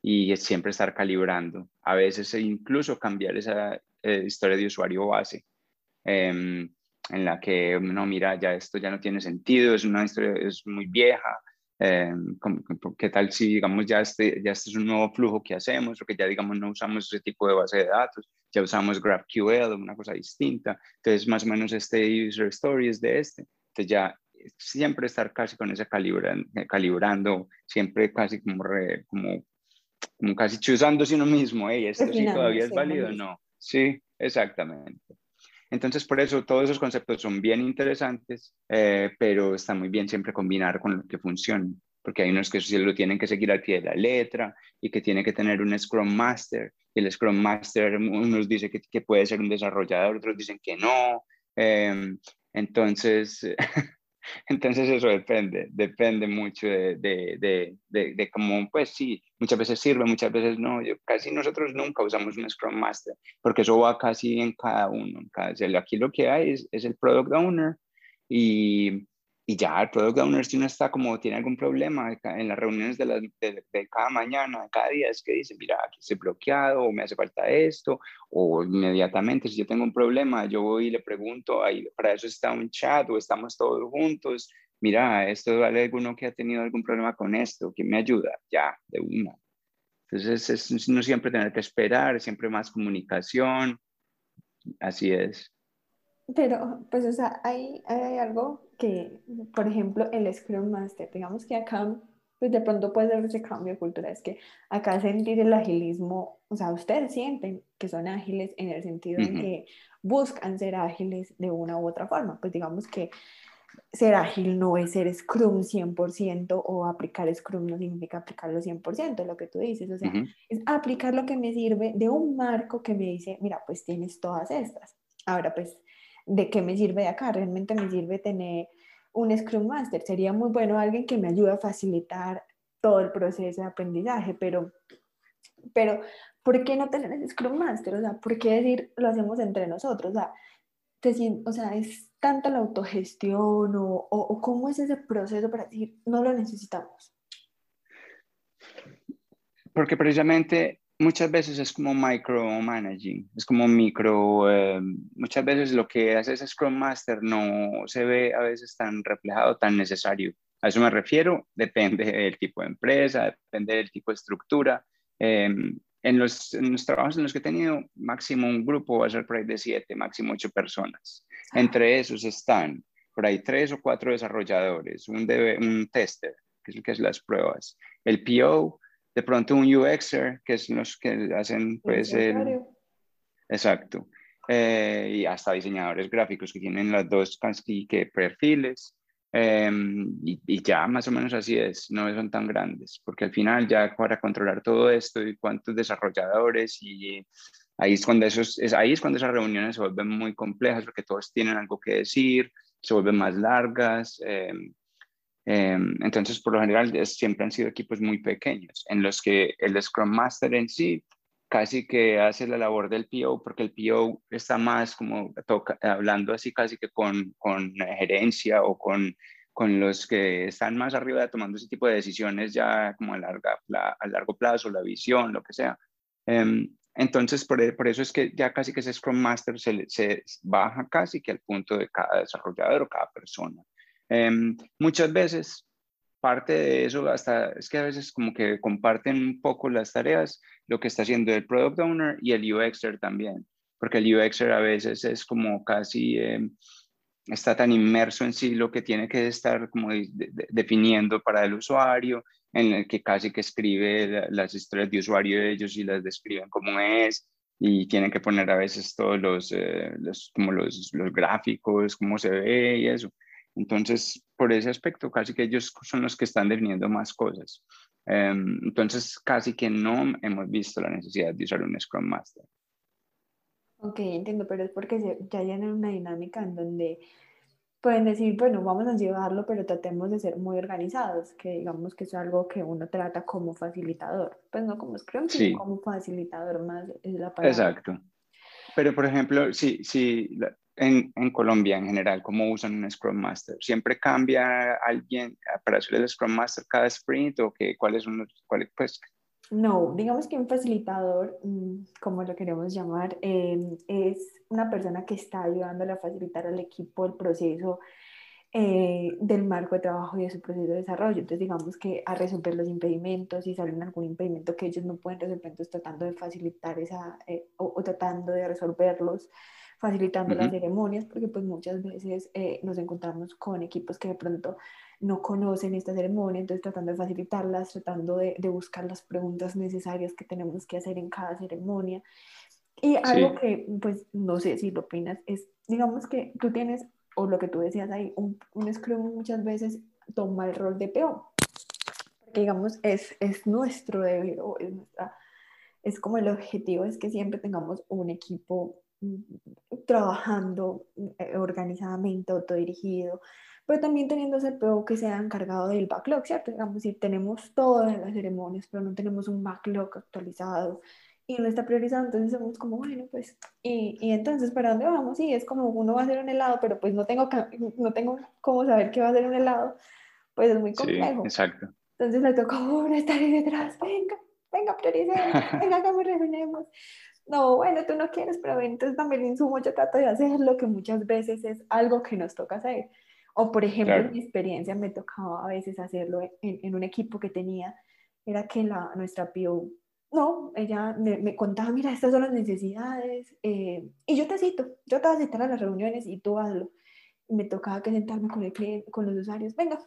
S5: y siempre estar calibrando. A veces incluso cambiar esa eh, historia de usuario base. Em, en la que no mira ya esto ya no tiene sentido es una historia es muy vieja eh, ¿Qué tal si, digamos, ya este, ya este es un nuevo flujo que hacemos o que ya, digamos, no usamos ese tipo de base de datos, ya usamos GraphQL, una cosa distinta? Entonces, más o menos este user story es de este. Entonces, ya siempre estar casi con ese calibrando, calibrando siempre casi como, como, como casi chuzándose uno mismo, hey, ¿esto sí todavía es válido? No, sí, exactamente. Entonces, por eso todos esos conceptos son bien interesantes, eh, pero está muy bien siempre combinar con lo que funciona, porque hay unos que sí lo tienen que seguir al pie de la letra y que tiene que tener un Scrum Master. Y el Scrum Master, unos dicen que, puede ser un desarrollador, otros dicen que no. Em, entonces, Entonces eso depende, depende mucho de, de, de, de, cómo, pues sí, muchas veces sirve, muchas veces no. Yo, casi nosotros nunca usamos un Scrum Master, porque eso va casi en cada uno. En cada, aquí lo que hay es, es el Product Owner y, y ya el product owner si uno está como tiene algún problema en las reuniones de, de, cada mañana, cada día, es que dice, mira, aquí estoy bloqueado o me hace falta esto, o inmediatamente si yo tengo un problema, yo voy y le pregunto, ahí, para eso está un chat o estamos todos juntos, mira, esto vale alguno que ha tenido algún problema con esto, ¿quién me ayuda? Ya, de una. Entonces es no siempre tener que esperar, siempre más comunicación, así es.
S4: Pero, pues, o sea, hay, hay algo que, por ejemplo, el Scrum Master, digamos que acá, pues de pronto puede ser ese cambio de cultura, es que acá sentir el agilismo, o sea, ustedes sienten que son ágiles en el sentido de que buscan ser ágiles de una u otra forma, pues digamos que ser ágil no es ser Scrum 100% o aplicar Scrum no significa aplicarlo 100%, lo que tú dices, o sea, es aplicar lo que me sirve de un marco que me dice, mira, pues tienes todas estas. Ahora, pues ¿de qué me sirve de acá? Realmente me sirve tener un Scrum Master. Sería muy bueno alguien que me ayude a facilitar todo el proceso de aprendizaje, pero, pero ¿por qué no tener ese Scrum Master? O sea, ¿por qué decir lo hacemos entre nosotros? O sea, o sea ¿es tanta la autogestión o, o, o cómo es ese proceso para decir no lo necesitamos?
S5: Porque precisamente muchas veces es como micromanaging, es como micro, eh, muchas veces lo que hace ese Scrum Master no se ve a veces tan reflejado, tan necesario. A eso me refiero, depende del tipo de empresa, depende del tipo de estructura. Em, en, los, en, los, trabajos en los que he tenido, máximo un grupo va a ser por ahí de siete, máximo ocho personas. Entre esos están por ahí tres o cuatro desarrolladores, un, un tester, que es el que hace las pruebas, el PO, de pronto un UXer, que es los que hacen pues el... Exacto. Eh, y hasta diseñadores gráficos que tienen las dos casi que perfiles. Em, y, ya más o menos así es, no son tan grandes, porque al final ya para controlar todo esto y cuántos desarrolladores y ahí es cuando esos, es, ahí es cuando esas reuniones se vuelven muy complejas porque todos tienen algo que decir, se vuelven más largas. Em, Em, entonces, por lo general, siempre han sido equipos muy pequeños, en los que el Scrum Master en sí casi que hace la labor del PO, porque el PO está más como toca, hablando así casi que con, con gerencia o con, con los que están más arriba tomando ese tipo de decisiones ya como a, larga, a largo plazo, la visión, lo que sea. Em, entonces, por, eso es que ya casi que ese Scrum Master se baja casi que al punto de cada desarrollador o cada persona. Em, muchas veces parte de eso hasta es que a veces como que comparten un poco las tareas, lo que está haciendo el product owner y el UXer también, porque el UXer a veces es como casi em, está tan inmerso en sí lo que tiene que estar como definiendo para el usuario, en el que casi que escribe las historias de usuario de ellos y las describen como es y tienen que poner a veces todos los, eh, los como los, los gráficos, cómo se ve y eso. Entonces, por ese aspecto, casi que ellos son los que están definiendo más cosas. Em, entonces, casi que no hemos visto la necesidad de usar un Scrum Master.
S4: Ok, entiendo, pero es porque ya hay una dinámica en donde pueden decir, bueno, vamos a llevarlo, pero tratemos de ser muy organizados, que digamos que es algo que uno trata como facilitador, pues no como Scrum, sino como facilitador más es la palabra.
S5: Exacto. Pero, por ejemplo, si, si en, en, Colombia en general, cómo usan un Scrum Master? ¿Siempre cambia alguien para hacer el Scrum Master cada sprint o qué, cuáles son los, cuáles, pues?
S4: No, digamos que un facilitador, mm, como lo queremos llamar, em, es una persona que está ayudándole a facilitar al equipo el proceso eh, del marco de trabajo y de su proceso de desarrollo. Entonces, digamos que a resolver los impedimentos, si salen algún impedimento que ellos no pueden resolver, entonces tratando de facilitar esa, eh, o, tratando de resolverlos facilitando las ceremonias, porque pues muchas veces eh, nos encontramos con equipos que de pronto no conocen esta ceremonia, entonces tratando de facilitarlas, tratando de, de buscar las preguntas necesarias que tenemos que hacer en cada ceremonia. Y algo que, pues, no sé si lo opinas, es, digamos que tú tienes, o lo que tú decías ahí, un, un Scrum muchas veces toma el rol de PO, porque digamos, es, es nuestro deber, o es, nuestra, es como el objetivo, es que siempre tengamos un equipo trabajando eh, organizadamente, autodirigido, pero también teniendo ese PO que sea encargado del backlog, ¿cierto? Digamos, si tenemos todas las ceremonias, pero no tenemos un backlog actualizado y no está priorizado, entonces somos como, bueno, pues, y, y entonces, ¿para dónde vamos? Sí, es como uno va a hacer un helado, pero pues no tengo, no tengo cómo saber qué va a hacer un helado, pues es muy complejo.
S5: Sí, exacto.
S4: Entonces le tocó uno estar ahí detrás, venga, venga, prioricemos, venga, que me reunimos. No, bueno, tú no quieres, pero entonces también insumo, yo trato de hacer lo que muchas veces es algo que nos toca hacer. O por ejemplo, en mi experiencia me tocaba a veces hacerlo en, en un equipo que tenía, era que la, nuestra PO no, ella me, contaba, mira, estas son las necesidades, eh, y yo te cito, yo te voy a citar a las reuniones y tú hazlo. Y me tocaba que sentarme con, el cliente, con los usuarios, venga,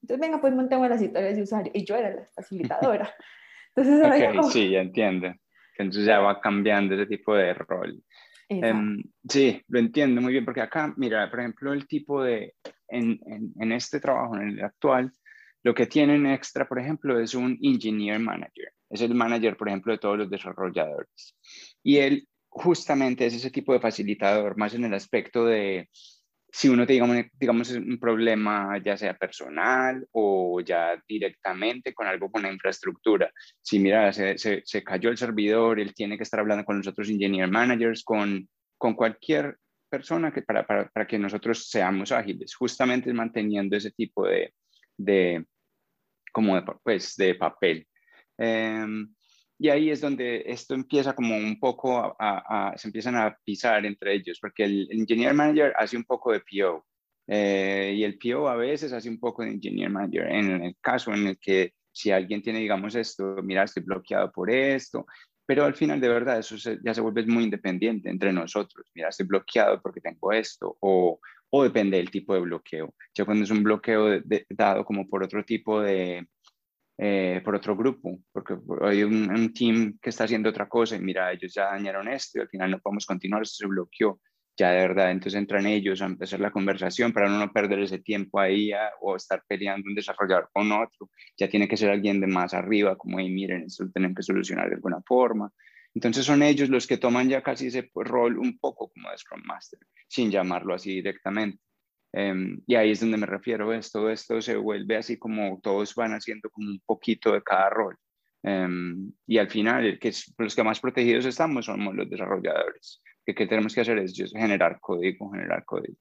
S4: entonces venga, pues montemos las historias de usuario, y yo era la facilitadora.
S5: Entonces, ahora sí, ya entiendo. Entonces ya va cambiando ese tipo de rol. Um, sí, lo entiendo muy bien, porque acá, mira, por ejemplo, el tipo de, en, en, en este trabajo, en el actual, lo que tienen extra, por ejemplo, es un engineer manager. Es el manager, por ejemplo, de todos los desarrolladores. Y él justamente es ese tipo de facilitador, más en el aspecto de si uno, digamos, digamos un problema ya sea personal o ya directamente con algo con la infraestructura. Si mira, se, se, cayó el servidor, él tiene que estar hablando con los otros engineer managers, con, con cualquier persona que para, para, para que nosotros seamos ágiles, justamente manteniendo ese tipo de, de, como de, pues, de papel. Em, y ahí es donde esto empieza como un poco a, se empiezan a pisar entre ellos, porque el, engineer manager hace un poco de PO eh, y el PO a veces hace un poco de engineer manager. En el caso en el que si alguien tiene, digamos, esto, mira, estoy bloqueado por esto, pero al final de verdad eso ya se vuelve muy independiente entre nosotros. Mira, estoy bloqueado porque tengo esto, o, o depende del tipo de bloqueo. Ya cuando es un bloqueo dado como por otro tipo de, eh, por otro grupo, porque hay un, team que está haciendo otra cosa y mira, ellos ya dañaron esto y al final no podemos continuar, esto se bloqueó. Ya de verdad, entonces entran ellos a empezar la conversación para no perder ese tiempo ahí o estar peleando un desarrollador con otro. Ya tiene que ser alguien de más arriba, como, ahí miren, esto lo tienen que solucionar de alguna forma. Entonces son ellos los que toman ya casi ese rol un poco como de Scrum Master, sin llamarlo así directamente. Em, y ahí es donde me refiero, esto, esto se vuelve así como todos van haciendo como un poquito de cada rol. Em, y al final, que los que más protegidos estamos somos los desarrolladores. Que qué tenemos que hacer es generar código, generar código.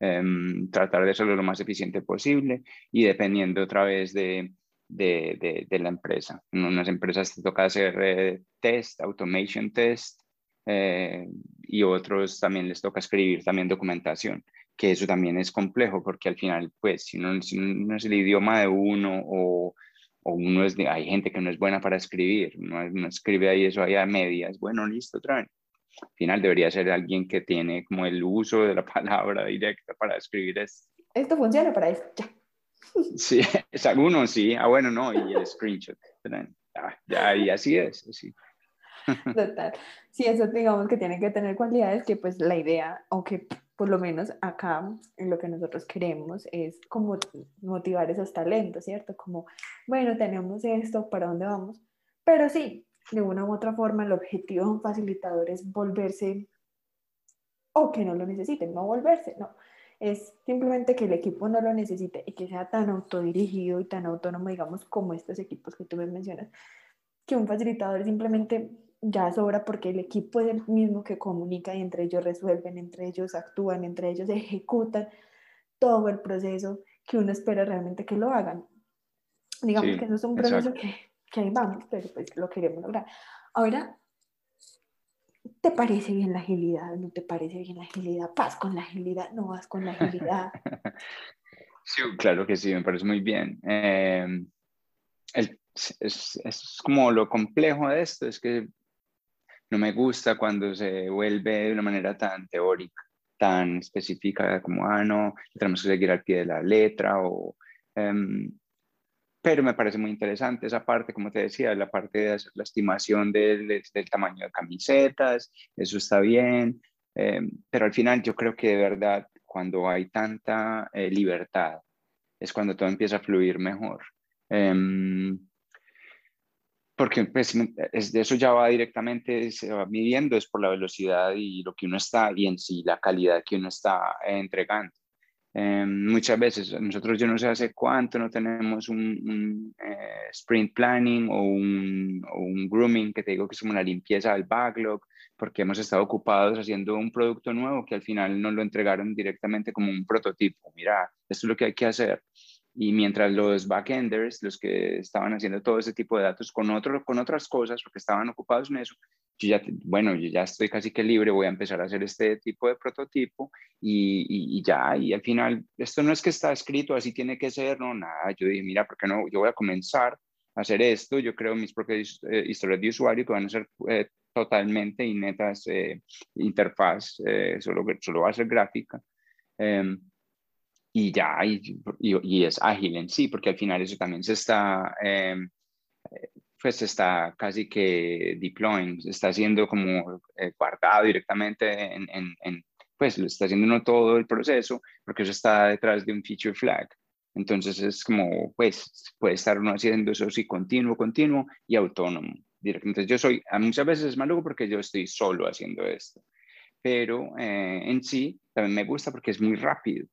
S5: Em, tratar de hacerlo lo más eficiente posible y dependiendo otra vez de, de, de, la empresa. En unas empresas te toca hacer eh, test, automation test, eh, y otros también les toca escribir también documentación, que eso también es complejo porque al final, pues, si no, si no es el idioma de uno o, o uno es de, hay gente que no es buena para escribir, no, no escribe ahí eso ahí a medias, bueno, listo, otra vez. Al final debería ser alguien que tiene como el uso de la palabra directa para escribir esto.
S4: Esto funciona para eso, ya.
S5: Sí, es alguno, sí. Ah, bueno, no, y el screenshot. Ah, ya, y así es, así.
S4: Total. Sí, eso digamos que tiene que tener cualidades que pues la idea, aunque por lo menos acá lo que nosotros queremos es como motivar esos talentos, ¿cierto? Como, bueno, tenemos esto, ¿para dónde vamos? Pero sí, de una u otra forma el objetivo de un facilitador es volverse, o que no lo necesiten, no volverse, no, es simplemente que el equipo no lo necesite y que sea tan autodirigido y tan autónomo, digamos, como estos equipos que tú me mencionas, que un facilitador simplemente ya sobra porque el equipo es el mismo que comunica y entre ellos resuelven, entre ellos actúan, entre ellos ejecutan todo el proceso que uno espera realmente que lo hagan. Digamos que eso es un proceso que, que ahí vamos, pero pues lo queremos lograr. Ahora, ¿Te parece bien la agilidad? ¿No te parece bien la agilidad? ¿Vas con la agilidad? ¿No vas con la agilidad?
S5: Sí, claro que sí, me parece muy bien. Em, es, es, como lo complejo de esto, es que no me gusta cuando se vuelve de una manera tan teórica, tan específica como, ah, no, tenemos que seguir al pie de la letra o... Em, pero me parece muy interesante esa parte, como te decía, la parte de la estimación del, tamaño de camisetas, eso está bien, eh, pero al final yo creo que de verdad cuando hay tanta eh, libertad es cuando todo empieza a fluir mejor. Em, porque pues, es, de eso ya va directamente, se va midiendo, es por la velocidad y lo que uno está, y en sí la calidad que uno está entregando. Em, muchas veces nosotros yo no sé hace cuánto no tenemos un, eh, sprint planning o un, o un, grooming que te digo que es como una limpieza del backlog porque hemos estado ocupados haciendo un producto nuevo que al final nos lo entregaron directamente como un prototipo. Mira, esto es lo que hay que hacer. Y mientras los backenders, los que estaban haciendo todo ese tipo de datos con, otro, con otras cosas, porque estaban ocupados en eso, yo ya, bueno, yo ya estoy casi que libre, voy a empezar a hacer este tipo de prototipo y, y, ya, y al final, esto no es que está escrito, así tiene que ser, no, nada, yo dije, mira, ¿por qué no? Yo voy a comenzar a hacer esto, yo creo mis propias eh, historias de usuario que van a ser eh, totalmente y netas eh, interfaz, solo, solo va a ser gráfica. Em, y ya, y, y, es ágil en sí, porque al final eso también se está, em, pues está casi que deploying, se está haciendo como eh, guardado directamente en, en, en, pues lo está haciendo uno todo el proceso, porque eso está detrás de un feature flag. Entonces es como, pues, puede estar uno haciendo eso sí continuo, continuo y autónomo. Entonces yo soy, muchas veces es maluco porque yo estoy solo haciendo esto, pero eh, en sí también me gusta porque es muy rápido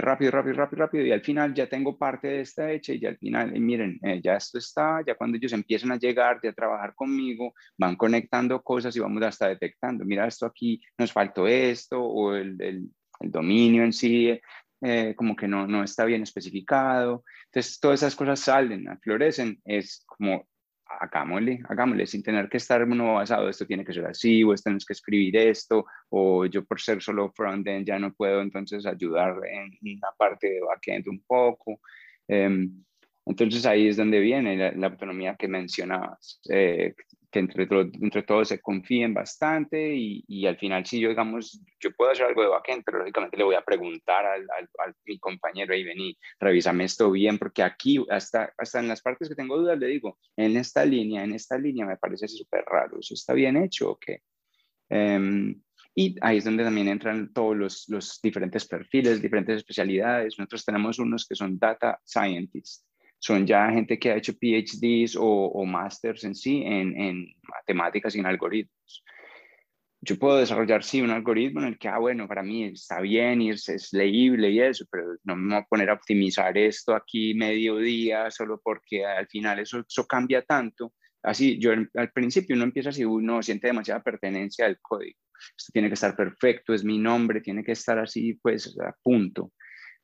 S5: rápido, rápido, rápido, rápido, y al final ya tengo parte de esta hecha y al final, miren, eh, ya esto está, ya cuando ellos empiezan a llegar, a trabajar conmigo, van conectando cosas y vamos hasta detectando, mira, esto aquí nos faltó esto, o el, el, dominio en sí, eh, como que no, no está bien especificado. Entonces, todas esas cosas salen, florecen, es como hagámosle, hagámosle, sin tener que estar uno basado, esto tiene que ser así, o tienes que escribir esto, o yo por ser solo frontend ya no puedo entonces ayudar en una parte de backend un poco. Em, entonces ahí es donde viene la, autonomía que mencionabas, eh, que entre, entre todos se confíen bastante y, y, al final si yo, digamos, yo puedo hacer algo de backend, pero lógicamente le voy a preguntar al, al, mi compañero, y vení, revísame esto bien, porque aquí, hasta, hasta en las partes que tengo dudas, le digo, en esta línea, en esta línea me parece súper raro, ¿eso está bien hecho o qué? Em, y ahí es donde también entran todos los, los diferentes perfiles, diferentes especialidades. Nosotros tenemos unos que son data scientists, son ya gente que ha hecho PhDs o, o masters en sí en, en, matemáticas y en algoritmos. Yo puedo desarrollar, sí, un algoritmo en el que, ah, bueno, para mí está bien y es, es leíble y eso, pero no me voy a poner a optimizar esto aquí medio día solo porque al final eso, eso cambia tanto. Así, yo al principio uno empieza así, uno siente demasiada pertenencia al código. Esto tiene que estar perfecto, es mi nombre, tiene que estar así, pues, a punto.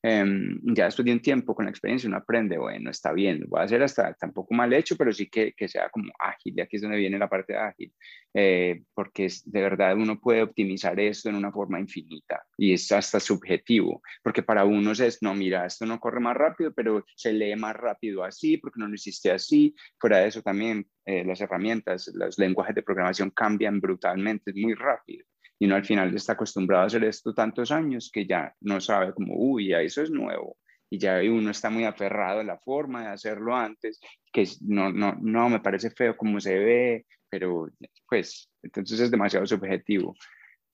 S5: Em, ya después de un tiempo con la experiencia uno aprende, bueno, está bien, voy a hacer hasta tampoco mal hecho, pero sí que, que sea como ágil, y aquí es donde viene la parte ágil, eh, porque es, de verdad uno puede optimizar esto en una forma infinita y es hasta subjetivo, porque para unos es, no, mira, esto no corre más rápido, pero se lee más rápido así, porque no lo hiciste así, fuera de eso también eh, las herramientas, los lenguajes de programación cambian brutalmente, es muy rápido y uno al final está acostumbrado a hacer esto tantos años que ya no sabe como, uy, eso es nuevo. Y ya uno está muy aferrado a la forma de hacerlo antes, que no, no, no me parece feo como se ve, pero pues entonces es demasiado subjetivo.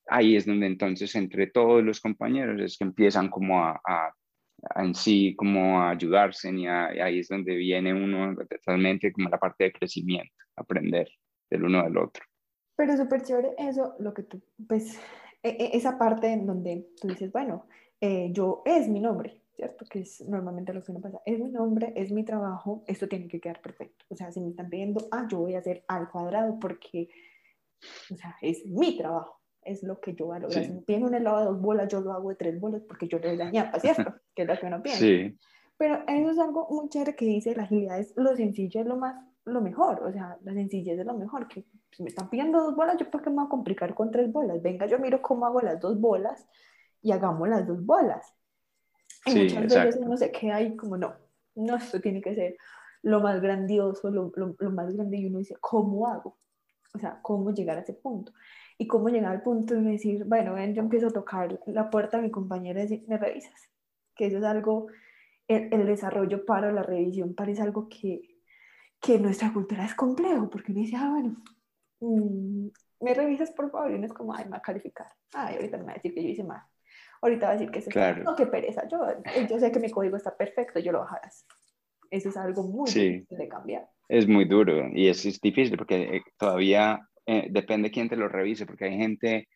S5: Ahí es donde entonces entre todos los compañeros es que empiezan como a, a, en sí como a ayudarse y, ahí es donde viene uno totalmente como la parte de crecimiento, aprender del uno del otro.
S4: Pero súper chévere eso, lo que tú, pues, e, e, esa parte en donde tú dices, bueno, eh, yo es mi nombre, ¿cierto? Que es normalmente lo que uno pasa, es mi nombre, es mi trabajo, esto tiene que quedar perfecto. O sea, si me están pidiendo, ah, yo voy a hacer al cuadrado porque, o sea, es mi trabajo, es lo que yo voy a lograr. Si me piden un helado de dos bolas, yo lo hago de tres bolas porque yo le doy la ñapa, ¿cierto? que es lo que uno piensa. Sí. Pero eso es algo muy chévere que dice, la agilidad es lo sencillo, es lo más, lo mejor, o sea, la sencillez es lo mejor, que si me están pidiendo dos bolas, yo por qué me voy a complicar con tres bolas. Venga, yo miro cómo hago las dos bolas y hagamos las dos bolas. Y muchas veces uno se queda ahí como, no, no, esto tiene que ser lo más grandioso, lo, lo, más grande, y uno dice, ¿cómo hago? O sea, ¿cómo llegar a ese punto? Y cómo llegar al punto de decir, bueno, ven, yo empiezo a tocar la puerta a mi compañera y decir, ¿me revisas? Que eso es algo, el, el desarrollo para la revisión parece algo que, que nuestra cultura es complejo, porque uno dice, ah, bueno, me revisas por favor y no es como, ay, me va a calificar. Ay, ahorita me va a decir que yo hice mal. Ahorita va a decir que es claro. no, qué pereza. Yo, yo sé que mi código está perfecto, yo lo bajarás. Eso es algo muy difícil de cambiar.
S5: Es muy duro y es, es difícil porque eh, todavía eh, depende quién te lo revise, porque hay gente,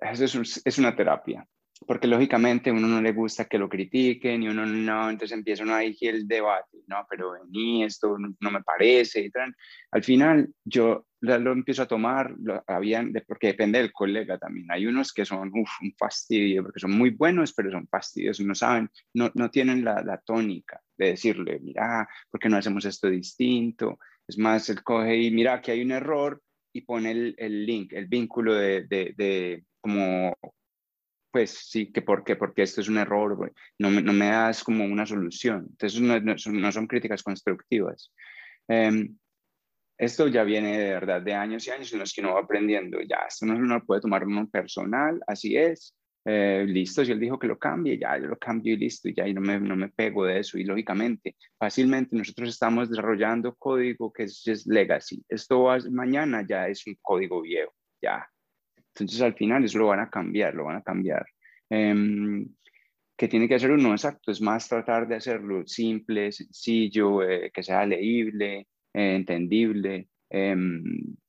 S5: eso es, es, una terapia. porque lógicamente a uno no le gusta que lo critiquen y uno no, entonces empieza uno ahí el debate, no, pero vení, esto no, me parece, y tal. al final yo lo empiezo a tomar, lo, habían, porque depende del colega también, hay unos que son uf, un fastidio, porque son muy buenos, pero son fastidios, no saben, no, no tienen la, la tónica de decirle, mira, ¿por qué no hacemos esto distinto? Es más, él coge y mira, que hay un error y pone el, el link, el vínculo de, de, de como pues sí, que por qué, porque esto es un error, no me, no me das como una solución. Entonces no, no, son, críticas constructivas. Em, esto ya viene de verdad de años y años en los que uno va aprendiendo, ya, esto no uno puede tomar uno personal, así es, eh, listo, si él dijo que lo cambie, ya yo lo cambio y listo, ya y no, me, no me pego de eso. Y lógicamente, fácilmente nosotros estamos desarrollando código que es, es legacy. Esto va, mañana ya es un código viejo, ya, entonces al final eso lo van a cambiar, lo van a cambiar. Eh, ¿Qué tiene que hacer uno? Exacto, es más tratar de hacerlo simple, sencillo, eh, que sea leíble, eh, entendible. Em,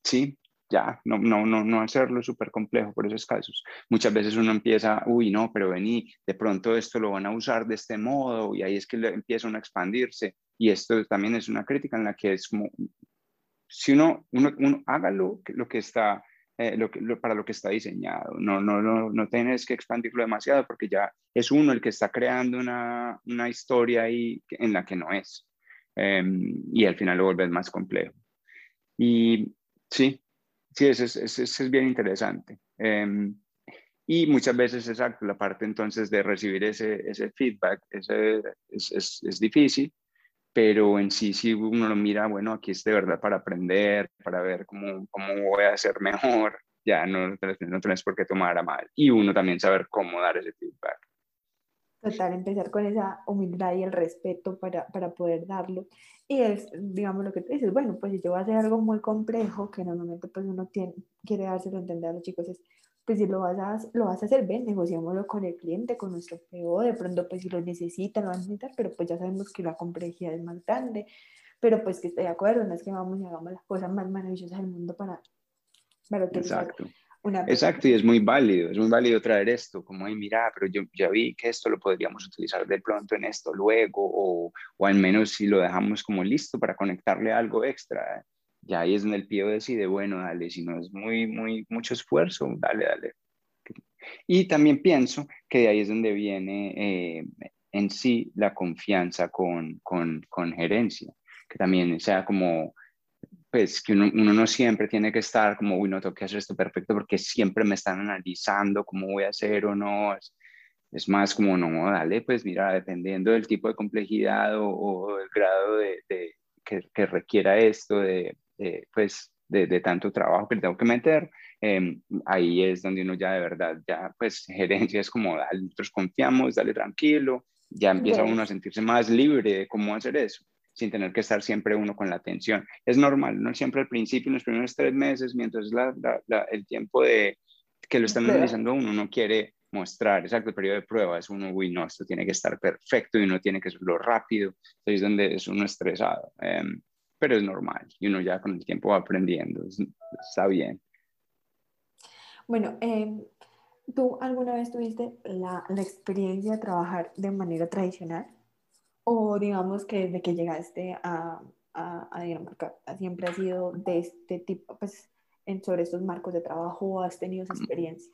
S5: sí, ya, no, no, no, no hacerlo súper complejo por esos casos. Muchas veces uno empieza, uy, no, pero vení, de pronto esto lo van a usar de este modo y ahí es que empieza uno a expandirse. Y esto también es una crítica en la que es como, si uno, uno, haga lo, que está eh, lo para lo que está diseñado. No, no, no, no tienes que expandirlo demasiado porque ya es uno el que está creando una, una historia ahí en la que no es. Em, y al final lo vuelves más complejo. Y sí, sí, eso es, eso es bien interesante. Em, y muchas veces, exacto, la parte entonces de recibir ese, ese feedback ese, es, es, es, difícil, pero en sí, si uno lo mira, bueno, aquí es de verdad para aprender, para ver cómo, cómo voy a hacer mejor, ya no, no tienes por qué tomar a mal. Y uno también saber cómo dar ese feedback.
S4: Total, empezar con esa humildad y el respeto para, para poder darlo. Y es, digamos, lo que tú dices, bueno, pues si yo voy a hacer algo muy complejo, que normalmente pues uno quiere dárselo a entender a los chicos, es pues si lo vas a, lo vas a hacer, bien, negociémoslo con el cliente, con nuestro PO, de pronto pues si lo necesita, lo van a necesitar, pero pues ya sabemos que la complejidad es más grande, pero pues que estoy de acuerdo, no es que vamos y hagamos las cosas más maravillosas del mundo para, para
S5: Exacto. Una Exacto, y es muy válido, es muy válido traer esto, como, ay, mira, pero yo ya vi que esto lo podríamos utilizar de pronto en esto luego, o, o al menos si lo dejamos como listo para conectarle algo extra ya ahí es donde el pie decide, bueno, dale, si no es muy, muy, mucho esfuerzo, dale, dale. Y también pienso que de ahí es donde viene eh, en sí la confianza con, con, con, gerencia, que también sea como, pues que uno, uno, no siempre tiene que estar como, uy, no tengo que hacer esto perfecto porque siempre me están analizando cómo voy a hacer o no. Es, es más como, no, dale, pues mira, dependiendo del tipo de complejidad o, o el grado de, de que, que, requiera esto, de, eh, pues de, tanto trabajo que le tengo que meter, em, ahí es donde uno ya de verdad, ya pues gerencia es como, dale, nosotros confiamos, dale tranquilo, ya empieza uno a sentirse más libre de cómo hacer eso sin tener que estar siempre uno con la atención. Es normal, no siempre al principio, en los primeros tres meses, mientras la, el tiempo de que lo están analizando uno no quiere mostrar, exacto, el periodo de prueba es uno, uy, no, esto tiene que estar perfecto y uno tiene que hacerlo rápido, ahí es donde es uno estresado. Em, pero es normal y uno ya con el tiempo va aprendiendo, está bien.
S4: Bueno, em, ¿tú alguna vez tuviste la, la, experiencia de trabajar de manera tradicional? O digamos que desde que llegaste a, a, a digamos, siempre has sido de este tipo, pues en, sobre estos marcos de trabajo, ¿has tenido esa mm. experiencia?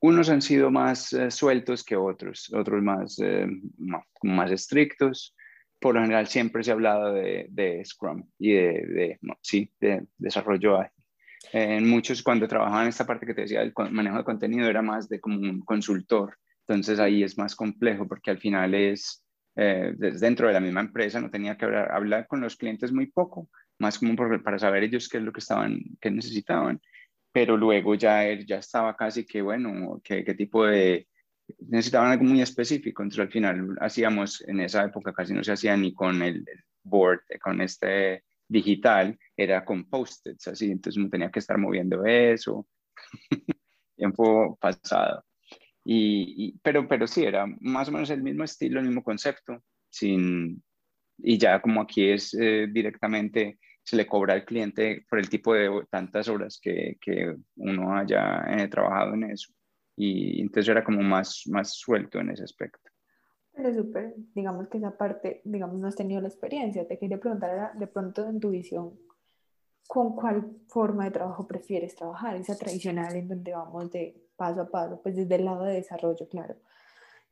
S5: Unos han sido más eh, sueltos que otros, otros más, eh, más, más estrictos por lo general siempre se ha hablado de, de Scrum y de, sí, de desarrollo ágil. En muchos, cuando trabajaban en esta parte que te decía, el manejo de contenido era más de como un consultor. Entonces ahí es más complejo porque al final es eh, dentro de la misma empresa, no tenía que hablar, hablar con los clientes muy poco, más como para saber ellos qué es lo que estaban, qué necesitaban. Pero luego ya, ya estaba casi que, bueno, qué, qué tipo de, necesitaban algo muy específico, entonces al final hacíamos, en esa época casi no se hacía ni con el board, con este digital, era con post-its, así, entonces uno tenía que estar moviendo eso, tiempo pasado. Y, pero, pero sí, era más o menos el mismo estilo, el mismo concepto, sin, y ya como aquí es eh, directamente, se le cobra al cliente por el tipo de tantas horas que, que uno haya eh, trabajado en eso. y entonces era como más, más suelto en ese aspecto.
S4: Pero súper, digamos que esa parte, digamos, no has tenido la experiencia. Te quería preguntar de pronto en tu visión, ¿con cuál forma de trabajo prefieres trabajar? Esa tradicional en donde vamos de paso a paso, pues desde el lado de desarrollo, claro,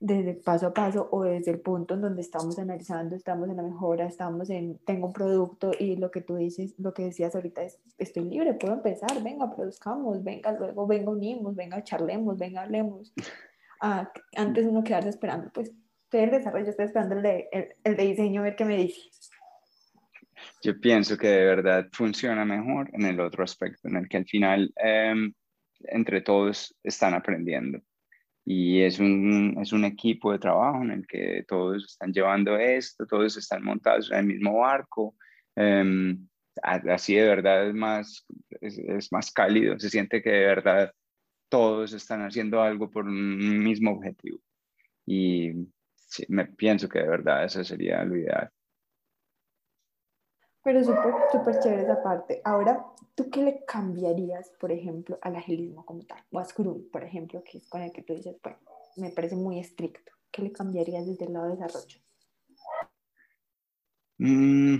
S4: desde paso a paso o desde el punto en donde estamos analizando, estamos en la mejora, estamos en, tengo un producto y lo que tú dices, lo que decías ahorita es, estoy libre, puedo empezar, venga, produzcamos, venga, luego venga, unimos, venga, charlemos, venga, hablemos. Ah, antes uno quedarse esperando, pues estoy el desarrollo, estoy esperando el de, el, de diseño, a ver qué me dice.
S5: Yo pienso que de verdad funciona mejor en el otro aspecto, en el que al final em, entre todos están aprendiendo. Y es un, es un equipo de trabajo en el que todos están llevando esto, todos están montados en el mismo barco. Em, así de verdad es más, es, es, más cálido, se siente que de verdad todos están haciendo algo por un mismo objetivo. Y sí, me pienso que de verdad eso sería lo ideal.
S4: Pero súper, súper chévere esa parte. Ahora, ¿tú qué le cambiarías, por ejemplo, al agilismo como tal? O a Scrum, por ejemplo, que es con el que tú dices, bueno, me parece muy estricto. ¿Qué le cambiarías desde el lado de desarrollo?
S5: Mm,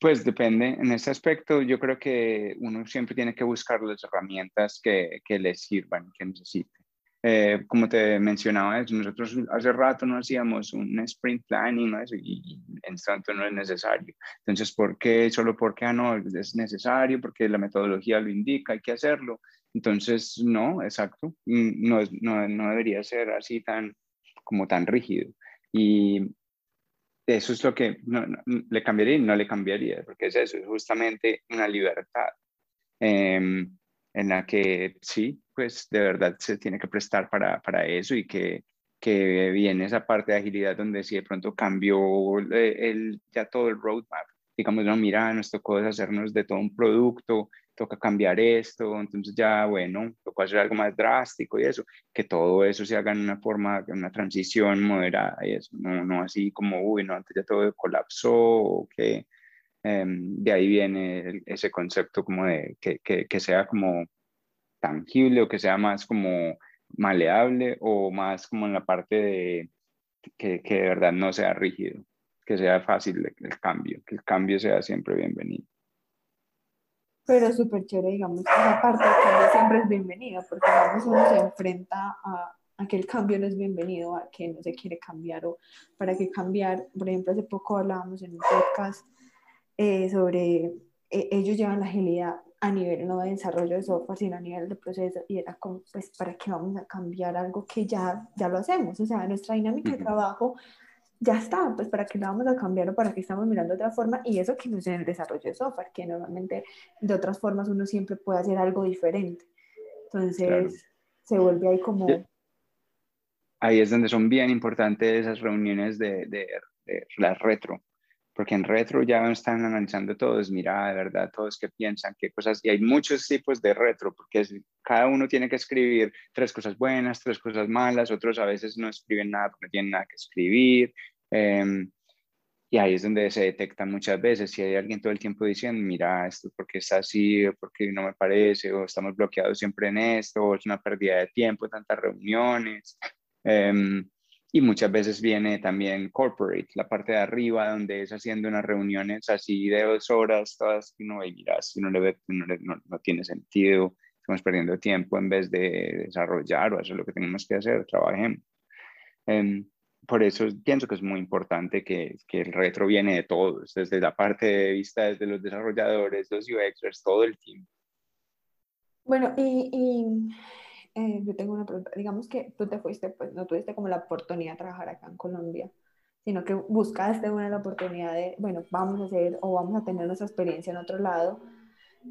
S5: pues depende. En ese aspecto, yo creo que uno siempre tiene que buscar las herramientas que, que le sirvan, que necesite. Eh, como te mencionaba, nosotros hace rato no hacíamos un sprint planning ¿no? y, en tanto no es necesario. Entonces, ¿por qué? Solo porque ah, no, es necesario, porque la metodología lo indica, hay que hacerlo. Entonces, no, exacto, mm, no, no, no debería ser así tan, como tan rígido. Y eso es lo que no, le cambiaría y no le cambiaría, porque es eso, es justamente una libertad. Eh, en la que sí, pues de verdad se tiene que prestar para, para eso y que, que, viene esa parte de agilidad donde si de pronto cambió el, ya todo el roadmap, digamos, no, mira, nos tocó deshacernos de todo un producto, toca cambiar esto, entonces ya, bueno, tocó hacer algo más drástico y eso, que todo eso se haga en una forma, en una transición moderada y eso, no, no así como, uy, no, antes ya todo colapsó o que Em, de ahí viene ese concepto como de que, que, sea como tangible o que sea más como maleable o más como en la parte de que, que de verdad no sea rígido, que sea fácil el cambio, que el cambio sea siempre bienvenido.
S4: Pero súper chévere, digamos, esa parte del cambio siempre es bienvenida, porque vamos, uno se enfrenta a, a, que el cambio no es bienvenido, a que no se quiere cambiar o para que cambiar. Por ejemplo, hace poco hablábamos en un podcast eh, sobre, eh, ellos llevan la agilidad a nivel no de desarrollo de software, sino a nivel de proceso, y era como, pues, ¿para qué vamos a cambiar algo que ya, ya lo hacemos? O sea, nuestra dinámica de trabajo ya está, pues, ¿para qué la vamos a cambiar o para qué estamos mirando de otra forma? Y eso que no es en el desarrollo de software, que normalmente de otras formas uno siempre puede hacer algo diferente. Entonces, se vuelve ahí como...
S5: Ahí es donde son bien importantes esas reuniones de, de, de la retro, porque en retro ya están analizando todos, mira, de verdad, todos qué piensan, qué cosas, y hay muchos tipos de retro, porque cada uno tiene que escribir tres cosas buenas, tres cosas malas, otros a veces no escriben nada porque no tienen nada que escribir, em, y ahí es donde se detecta muchas veces si hay alguien todo el tiempo diciendo, mira, esto porque está así, o porque no me parece, o estamos bloqueados siempre en esto, o es una pérdida de tiempo, tantas reuniones. Eh, y muchas veces viene también corporate, la parte de arriba, donde es haciendo unas reuniones así de dos horas, todas que uno mira, si no, le ve, no, no, tiene sentido, estamos perdiendo tiempo en vez de desarrollar o hacer lo que tenemos que hacer, trabajemos. Em, por eso pienso que es muy importante que, que, el retro viene de todos, desde la parte de vista, desde los desarrolladores, los UXers, todo el team.
S4: Bueno, y eh, yo tengo una pregunta. Digamos que tú te fuiste, pues no tuviste como la oportunidad de trabajar acá en Colombia, sino que buscaste una la oportunidad de, bueno, vamos a hacer o vamos a tener nuestra experiencia en otro lado.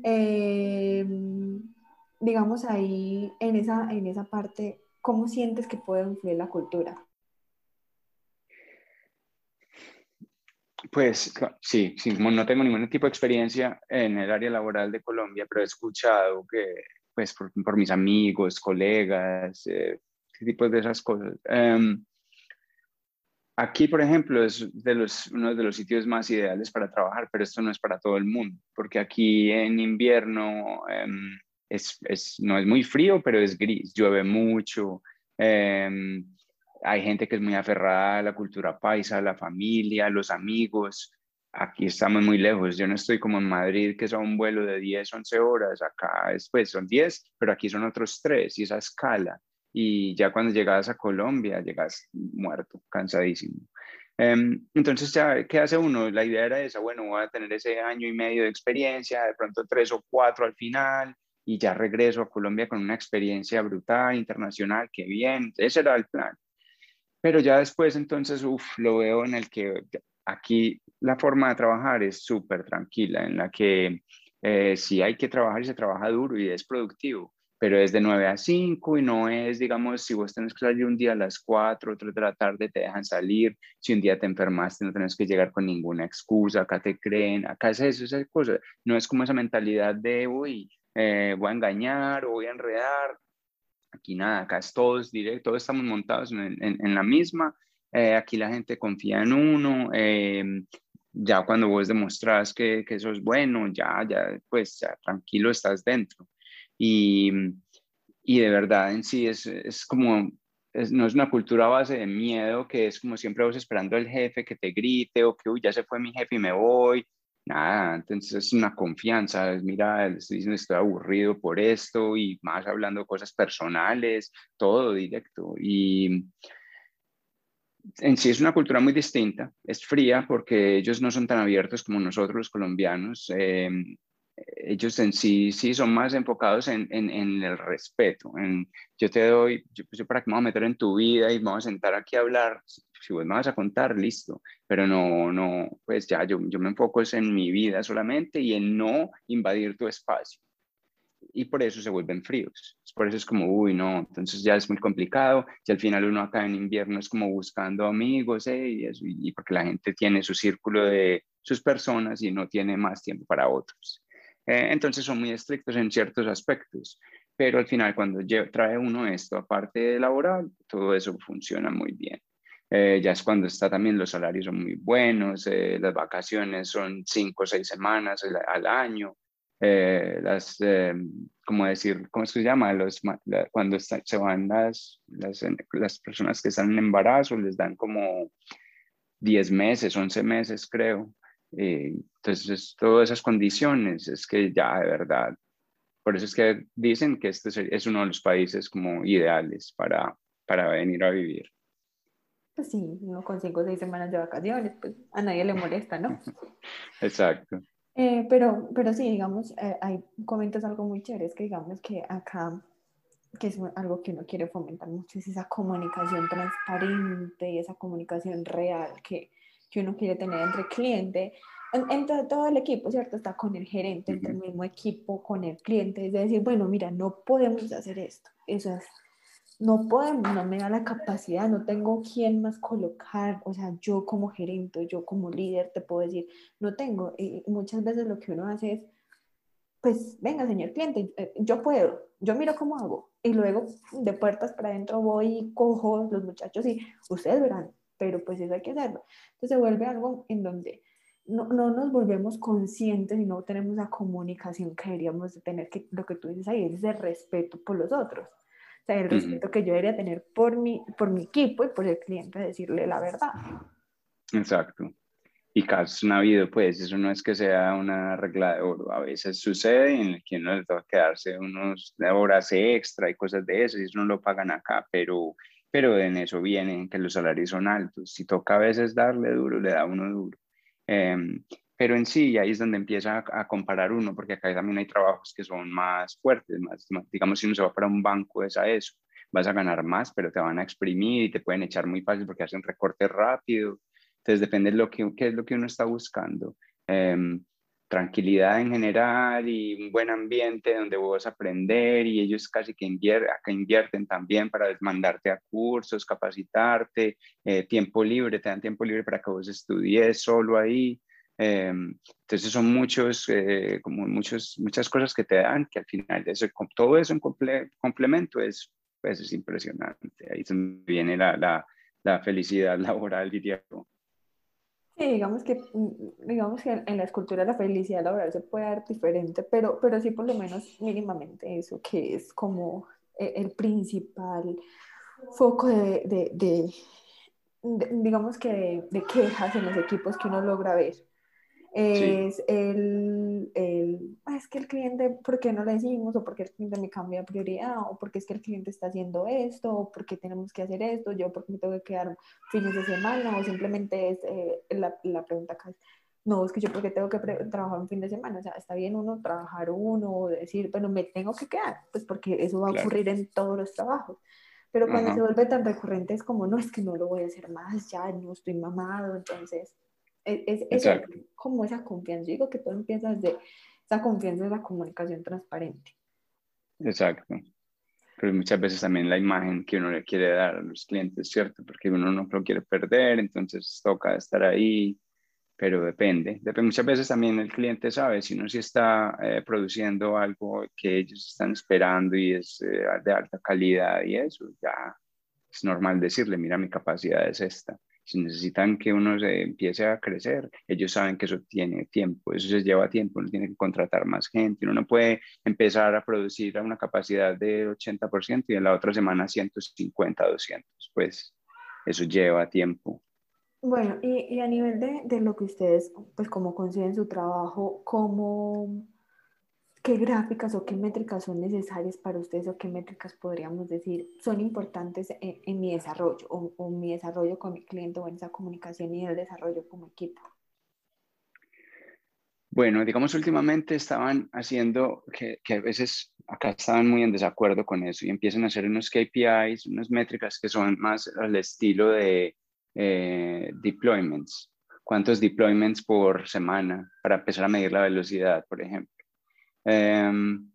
S4: Em, digamos ahí, en esa, en esa parte, ¿cómo sientes que puede influir la cultura?
S5: Pues sí, sí, no tengo ningún tipo de experiencia en el área laboral de Colombia, pero he escuchado que pues por, mis amigos, colegas, eh, tipos de esas cosas. Em, aquí, por ejemplo, es de los, uno de los sitios más ideales para trabajar, pero esto no es para todo el mundo, porque aquí en invierno em, es, es, no es muy frío, pero es gris, llueve mucho. Em, hay gente que es muy aferrada a la cultura paisa, a la familia, a los amigos. Aquí estamos muy lejos. Yo no estoy como en Madrid, que es a un vuelo de 10, 11 horas. Acá después son 10, pero aquí son otros 3 y esa escala. Y ya cuando llegas a Colombia, llegas muerto, cansadísimo. Em, entonces, ya, ¿qué hace uno? La idea era esa, bueno, voy a tener ese año y medio de experiencia, de pronto tres o cuatro al final, y ya regreso a Colombia con una experiencia brutal, internacional, qué bien, ese era el plan. Pero ya después, entonces, uff, lo veo en el que aquí la forma de trabajar es súper tranquila, en la que eh, sí hay que trabajar y se trabaja duro y es productivo, pero es de 9 a 5 y no es, digamos, si vos tenés que salir un día a las 4, otro de la tarde te dejan salir, si un día te enfermaste no tenés que llegar con ninguna excusa, acá te creen, acá es eso, esa cosa, no es como esa mentalidad de, uy, eh, voy a engañar o voy a enredar, aquí nada, acá es todos directo, todos estamos montados en, la misma, eh, aquí la gente confía en uno, em, ya cuando vos demostrás que, que, eso es bueno, ya, ya, pues ya tranquilo estás dentro. Y, y de verdad en sí es, es como, no es una cultura base de miedo, que es como siempre vos esperando al jefe que te grite o que, uy, ya se fue mi jefe y me voy. Nada, entonces es una confianza, es, mira, estoy aburrido por esto y más hablando cosas personales, todo directo. Y en sí es una cultura muy distinta, es fría porque ellos no son tan abiertos como nosotros los colombianos. Eh, ellos en sí, sí son más enfocados en, en, en el respeto. En, yo te doy, yo, pues yo para que me voy a meter en tu vida y vamos a sentar aquí a hablar, si vos me vas a contar, listo, pero no, no, pues ya yo, yo me enfoco en mi vida solamente y en no invadir tu espacio. Y por eso se vuelven fríos. Por eso es como, uy, no, entonces ya es muy complicado. Y al final uno acá en invierno es como buscando amigos, ¿eh? y, eso, y porque la gente tiene su círculo de sus personas y no tiene más tiempo para otros. Eh, entonces son muy estrictos en ciertos aspectos, pero al final cuando trae uno esto, aparte de laboral, todo eso funciona muy bien. Eh, ya es cuando está también los salarios son muy buenos, eh, las vacaciones son cinco o seis semanas al, año, las, como decir, ¿cómo se llama? Los, cuando se van las, las, las, personas que están en embarazo, les dan como 10 meses, 11 meses creo. Eh, entonces, todas esas condiciones es que ya de verdad, por eso es que dicen que este es uno de los países como ideales para, para venir a vivir.
S4: Pues sí, uno con cinco o seis semanas de vacaciones, pues a nadie le molesta, ¿no?
S5: Exacto.
S4: Eh, pero, pero sí, digamos, eh, hay comentas algo muy chévere, es que digamos que acá, que es algo que uno quiere fomentar mucho, es esa comunicación transparente y esa comunicación real que, que uno quiere tener entre cliente, entre todo el equipo, ¿cierto? Está con el gerente, entre el mismo equipo, con el cliente, es decir, bueno, mira, no podemos hacer esto, eso es, no podemos, no me da la capacidad, no tengo quién más colocar, o sea, yo como gerente, yo como líder te puedo decir, no tengo, y muchas veces lo que uno hace es, pues venga, señor cliente, eh, yo puedo, yo miro cómo hago, y luego de puertas para adentro voy y cojo los muchachos y ustedes verán, pero pues eso hay que hacerlo. Entonces se vuelve algo en donde no, no nos volvemos conscientes y no tenemos la comunicación que deberíamos tener, que lo que tú dices ahí es ese respeto por los otros. O sea, el respeto que yo debería tener por mi, por mi equipo y por el cliente, decirle la verdad.
S5: Exacto. Y casos han habido, pues, eso no es que sea una regla de oro. A veces sucede en el que uno le toca quedarse unos horas extra y cosas de eso, y eso no lo pagan acá, pero pero en eso viene que los salarios son altos. Si toca a veces darle duro, le da uno duro. Em, pero en sí, ahí es donde empieza a, comparar uno, porque acá también hay trabajos que son más fuertes, más, digamos, si uno se va para un banco, es a eso. Vas a ganar más, pero te van a exprimir y te pueden echar muy fácil porque hacen recorte rápido. Entonces, depende de lo que, qué es lo que uno está buscando. Eh, tranquilidad en general y un buen ambiente donde vos aprender y ellos casi que invierten, acá invierten también para mandarte a cursos, capacitarte, eh, tiempo libre, te dan tiempo libre para que vos estudies solo ahí. Eh, entonces son muchos, eh, como muchos, muchas cosas que te dan que al final eso, todo eso en complemento es, pues es impresionante. Ahí viene la, la, la felicidad laboral, diría yo.
S4: Sí, digamos que, mm, digamos que en la escultura la felicidad laboral se puede dar diferente, pero, pero sí por lo menos mínimamente eso, que es como eh, el principal foco de, de, de, digamos que de, quejas en los equipos que uno logra ver. Es el, el ah, es que el cliente, ¿por qué no le decimos? O porque el cliente me cambia de prioridad, o porque es que el cliente está haciendo esto, o porque tenemos que hacer esto, yo porque me tengo que quedar fines de semana, o simplemente es eh, la, la, pregunta acá no, es que yo porque tengo que trabajar un fin de semana, o sea, está bien uno trabajar uno, o decir, bueno, me tengo que quedar, pues porque eso va a ocurrir en todos los trabajos. Pero cuando se vuelve tan recurrente es como, no, es que no lo voy a hacer más, ya no estoy mamado, entonces e, es, es, como esa confianza. Yo digo que todo empieza desde esa confianza en la comunicación transparente.
S5: Exacto. Pero muchas veces también la imagen que uno le quiere dar a los clientes, ¿cierto? Porque uno no lo quiere perder, entonces toca estar ahí, pero depende. depende. Muchas veces también el cliente sabe si uno sí está eh, produciendo algo que ellos están esperando y es eh, de alta calidad y eso, ya es normal decirle, mira, mi capacidad es esta. Si necesitan que uno se empiece a crecer, ellos saben que eso tiene tiempo, eso se lleva tiempo, uno tiene que contratar más gente, uno no puede empezar a producir a una capacidad de 80% y en la otra semana 150, 200, pues eso lleva tiempo.
S4: Bueno, y, a nivel de, de, lo que ustedes, pues como consiguen su trabajo, ¿cómo, ¿qué gráficas o qué métricas son necesarias para ustedes o qué métricas podríamos decir son importantes en, mi desarrollo o, o, mi desarrollo con mi cliente o en esa comunicación y el desarrollo como equipo?
S5: Bueno, digamos últimamente estaban haciendo que, que, a veces acá estaban muy en desacuerdo con eso y empiezan a hacer unos KPIs, unas métricas que son más al estilo de eh, deployments, cuántos deployments por semana para empezar a medir la velocidad, por ejemplo. Em,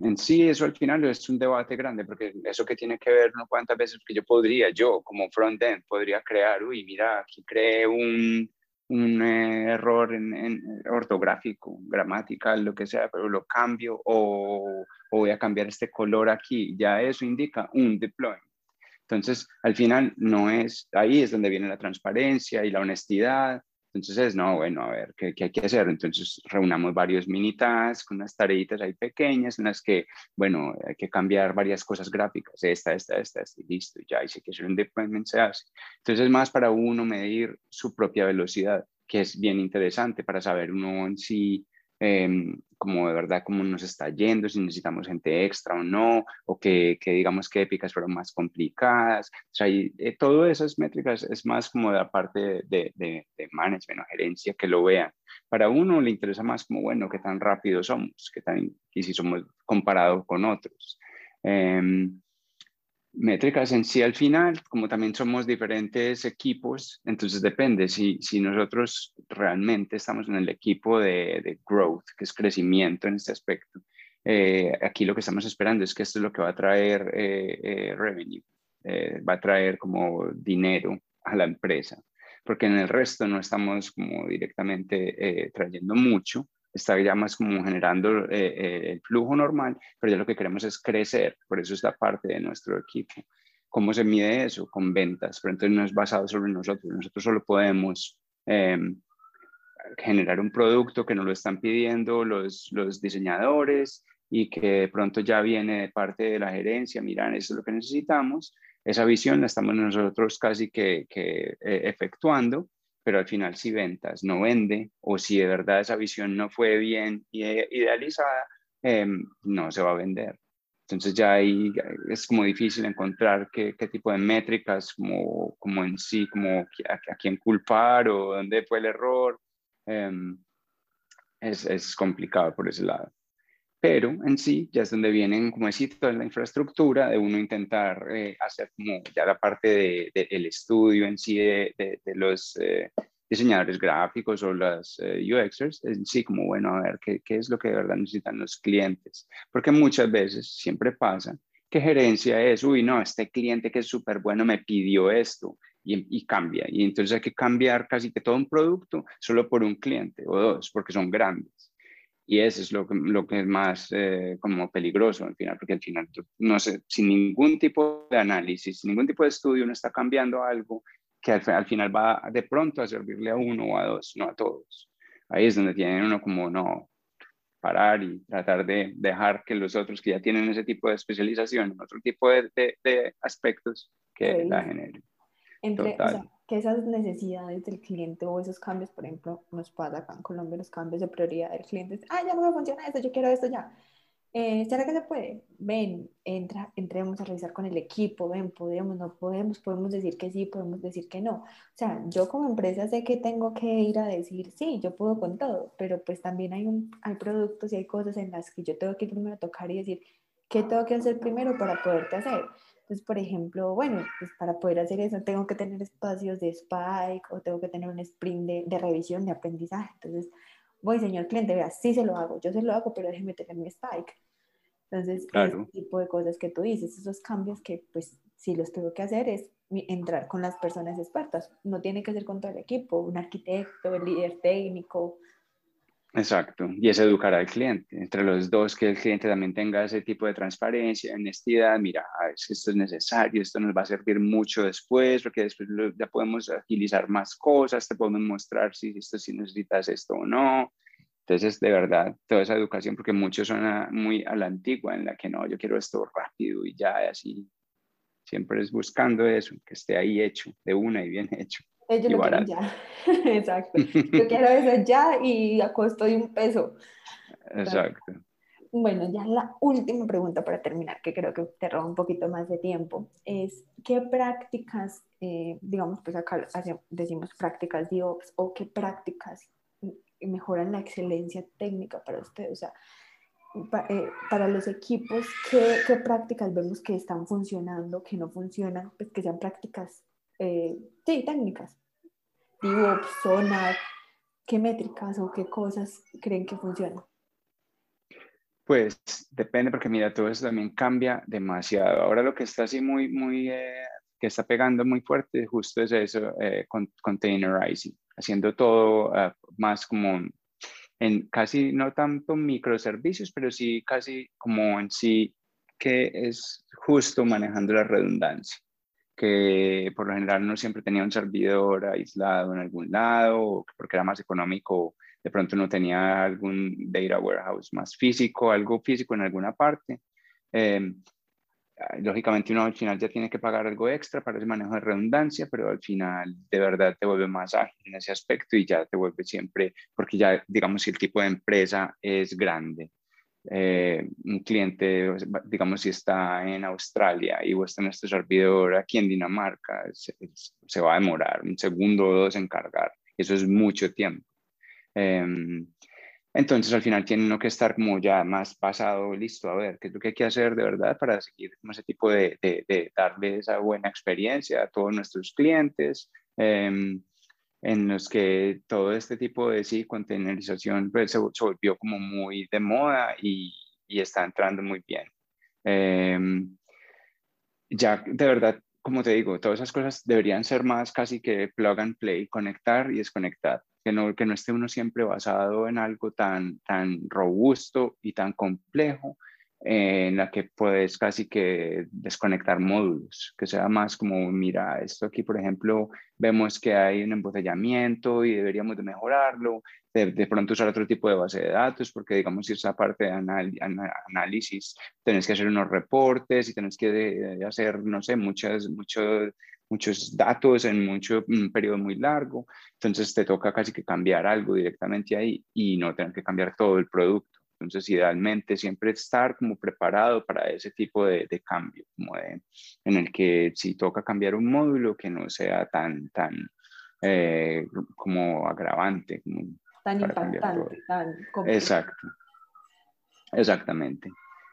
S5: en sí, eso al final es un debate grande, porque eso que tiene que ver, ¿no? ¿Cuántas veces que yo podría, yo como front-end, podría crear, uy, mira, aquí creé un, un eh, error en, ortográfico, gramatical, lo que sea, pero lo cambio o, o, voy a cambiar este color aquí. Ya eso indica un deployment. Entonces, al final, no es, ahí es donde viene la transparencia y la honestidad. Entonces es, no, bueno, a ver, ¿qué, hay que hacer? Entonces reunamos varios mini tasks, unas tareitas ahí pequeñas en las que, bueno, hay que cambiar varias cosas gráficas, esta, esta, esta, esta y listo, ya, y si hay que hacer un deployment se hace. Entonces es más para uno medir su propia velocidad, que es bien interesante para saber uno en sí Em, como de verdad cómo nos está yendo, si necesitamos gente extra o no, o que, que digamos que épicas fueron más complicadas. O sea, y, eh, todo esas métricas es más como de la parte de, de, de, management o gerencia que lo vean. Para uno le interesa más como, bueno, qué tan rápido somos, qué tan, y si somos comparados con otros. Em, métricas en sí al final, como también somos diferentes equipos, entonces depende si, si nosotros realmente estamos en el equipo de, de growth, que es crecimiento en este aspecto. Eh, aquí lo que estamos esperando es que esto es lo que va a traer eh, eh, revenue, va a traer como dinero a la empresa, porque en el resto no estamos como directamente trayendo mucho, está ya más como generando eh, eh, el flujo normal, pero ya lo que queremos es crecer, por eso es la parte de nuestro equipo. ¿Cómo se mide eso? Con ventas, pero entonces no es basado solo en nosotros, nosotros solo podemos em, generar un producto que nos lo están pidiendo los, los diseñadores y que pronto ya viene de parte de la gerencia, miran, eso es lo que necesitamos, esa visión la estamos nosotros casi que, que eh, efectuando pero al final si ventas no vende o si de verdad esa visión no fue bien idealizada, em, no se va a vender. Entonces ya ahí es como difícil encontrar qué, qué tipo de métricas, como, como en sí, como a, quién culpar o dónde fue el error. Em, es, es complicado por ese lado pero en sí ya es donde vienen, como decía, toda la infraestructura de uno intentar eh, hacer ya la parte del de, el estudio en sí de, los eh, diseñadores gráficos o las eh, UXers, en sí como, bueno, a ver, ¿qué, ¿qué, es lo que de verdad necesitan los clientes? Porque muchas veces, siempre pasa, que gerencia es, uy, no, este cliente que es súper bueno me pidió esto y, cambia. Y entonces hay que cambiar casi que todo un producto solo por un cliente o dos, porque son grandes. Y eso es lo que, lo que es más eh, como peligroso al final, porque al final, no sé, sin ningún tipo de análisis, sin ningún tipo de estudio, uno está cambiando algo que al, final va de pronto a servirle a uno o a dos, no a todos. Ahí es donde tienen uno como, no, parar y tratar de dejar que los otros que ya tienen ese tipo de especialización, otro tipo de, de, aspectos, que la generen.
S4: Entre, o sea, que esas necesidades del cliente o esos cambios, por ejemplo, nos pasa acá en Colombia, los cambios de prioridad del cliente, ah, ya no me funciona esto, yo quiero esto ya. Eh, ¿Será que se puede? Ven, entra, entremos a revisar con el equipo, ven, podemos, no podemos, podemos decir que sí, podemos decir que no. O sea, yo como empresa sé que tengo que ir a decir, sí, yo puedo con todo, pero pues también hay, un, hay productos y hay cosas en las que yo tengo que primero tocar y decir, ¿qué tengo que hacer primero para poderte hacer? Entonces, por ejemplo, bueno, pues para poder hacer eso tengo que tener espacios de Spike o tengo que tener un sprint de, de revisión, de aprendizaje. Entonces, voy, señor cliente, vea, sí se lo hago, yo se lo hago, pero déjeme tener mi spike. Entonces, ese tipo de cosas que tú dices, esos cambios que pues si los tengo que hacer es entrar con las personas expertas, no tiene que ser con todo el equipo, un arquitecto, el líder técnico,
S5: Exacto, y es educar al cliente, entre los dos, que el cliente también tenga ese tipo de transparencia, honestidad, mira, ah, esto es necesario, esto nos va a servir mucho después, porque después ya podemos agilizar más cosas, te podemos mostrar si esto si necesitas esto o no. Entonces, de verdad, toda esa educación, porque muchos son muy a la antigua, en la que no, yo quiero esto rápido y ya, así, siempre es buscando eso, que esté ahí hecho, de una y bien hecho.
S4: Ellos lo quieren ya. Exacto. Yo quiero eso ya y a costo de un peso.
S5: Exacto.
S4: Bueno, ya la última pregunta para terminar, que creo que te roba un poquito más de tiempo, es ¿qué prácticas, eh, digamos, pues acá decimos prácticas DevOps, o qué prácticas mejoran la excelencia técnica para ustedes? O sea, eh, para los equipos, ¿qué, ¿qué, prácticas vemos que están funcionando, que no funcionan? Pues que sean prácticas eh, sí, técnicas. DevOps, Sonar, ¿qué métricas o qué cosas creen que funcionan?
S5: Pues depende, porque mira, todo eso también cambia demasiado. Ahora lo que está así muy, muy, eh, que está pegando muy fuerte, justo es eso, eh, con, containerizing, haciendo todo uh, más como en casi no tanto microservicios, pero sí casi como en sí que es justo manejando la redundancia que por lo general no siempre tenía un servidor aislado en algún lado, porque era más económico, de pronto no tenía algún data warehouse más físico, algo físico en alguna parte. Em, lógicamente uno al final ya tiene que pagar algo extra para ese manejo de redundancia, pero al final de verdad te vuelve más ágil en ese aspecto y ya te vuelve siempre, porque ya digamos si el tipo de empresa es grande, eh, un cliente, digamos, si está en Australia y vos tenés tu servidor aquí en Dinamarca, se, va a demorar un segundo o dos en cargar. Eso es mucho tiempo. Em, entonces, al final tiene uno que estar como ya más pasado, listo, a ver, qué es lo que hay que hacer de verdad para seguir con ese tipo de, de, de darle esa buena experiencia a todos nuestros clientes. Eh, en los que todo este tipo de sí, containerización pues, se, volvió como muy de moda y, y está entrando muy bien. Em, ya de verdad, como te digo, todas esas cosas deberían ser más casi que plug and play, conectar y desconectar, que no, que no esté uno siempre basado en algo tan, tan robusto y tan complejo, en la que puedes casi que desconectar módulos, que sea más como, mira, esto aquí, por ejemplo, vemos que hay un embotellamiento y deberíamos de mejorarlo, de, pronto usar otro tipo de base de datos, porque digamos, si esa parte de análisis, tenés que hacer unos reportes y tenés que hacer, no sé, muchas, muchos muchos datos en mucho, un periodo muy largo, entonces te toca casi que cambiar algo directamente ahí y no tener que cambiar todo el producto. Entonces, idealmente siempre estar como preparado para ese tipo de, de cambio, como de, en el que si toca cambiar un módulo que no sea tan, tan eh, como agravante. Como
S4: tan impactante, tan
S5: Exacto, exactamente.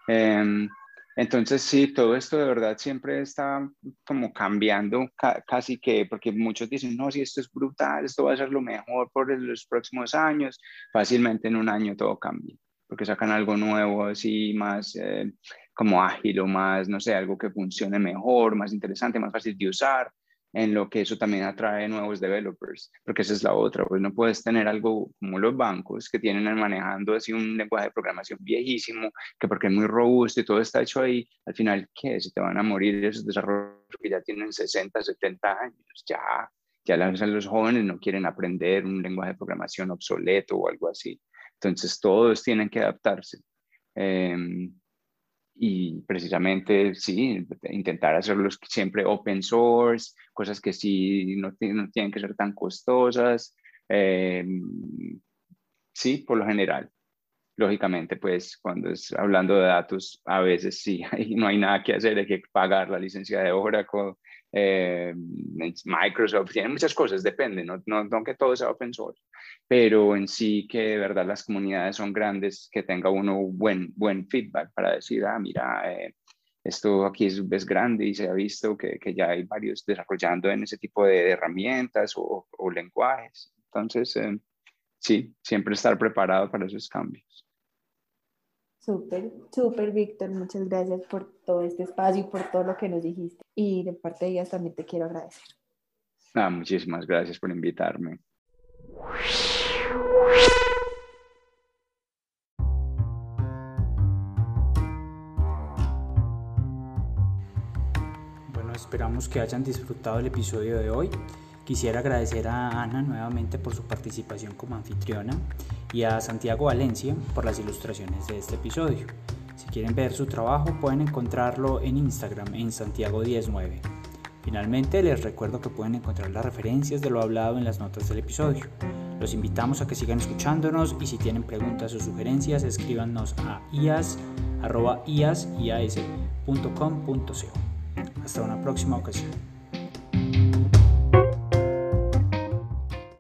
S5: Em, entonces, sí, todo esto de verdad siempre está como cambiando casi que, porque muchos dicen, no, si esto es brutal, esto va a ser lo mejor por los próximos años, fácilmente en un año todo cambia porque sacan algo nuevo, así más eh, como ágil o más, no sé, algo que funcione mejor, más interesante, más fácil de usar, en lo que eso también atrae nuevos developers, porque esa es la otra, pues no puedes tener algo como los bancos que tienen manejando así un lenguaje de programación viejísimo, que porque es muy robusto y todo está hecho ahí, al final, ¿qué? Se te van a morir esos desarrollos que ya tienen 60, 70 años, ya, Ya los jóvenes no quieren aprender un lenguaje de programación obsoleto o algo así. Entonces todos tienen que adaptarse. Em, y precisamente, sí, intentar hacerlos siempre open source, cosas que sí no, no tienen que ser tan costosas. Em, sí, por lo general. Lógicamente, pues cuando es hablando de datos, a veces sí, no hay nada que hacer, hay que pagar la licencia de Oracle, eh, Microsoft, tiene muchas cosas, depende, no, no, que todo sea open source, pero en sí que de verdad las comunidades son grandes, que tenga uno buen, buen feedback para decir, ah, mira, eh, esto aquí es, es, grande y se ha visto que, que, ya hay varios desarrollando en ese tipo de herramientas o, o lenguajes. Entonces, eh, sí, siempre estar preparado para esos cambios.
S4: Súper, súper, Víctor. Muchas gracias por todo este espacio y por todo lo que nos dijiste. Y de parte de ellas también te quiero agradecer.
S5: Ah, muchísimas gracias por invitarme.
S3: Bueno, esperamos que hayan disfrutado el episodio de hoy. Quisiera agradecer a Ana nuevamente por su participación como anfitriona y a Santiago Valencia por las ilustraciones de este episodio. Si quieren ver su trabajo pueden encontrarlo en Instagram en Santiago19. Finalmente les recuerdo que pueden encontrar las referencias de lo hablado en las notas del episodio. Los invitamos a que sigan escuchándonos y si tienen preguntas o sugerencias escríbanos a ias.ias.com.co. Hasta una próxima ocasión.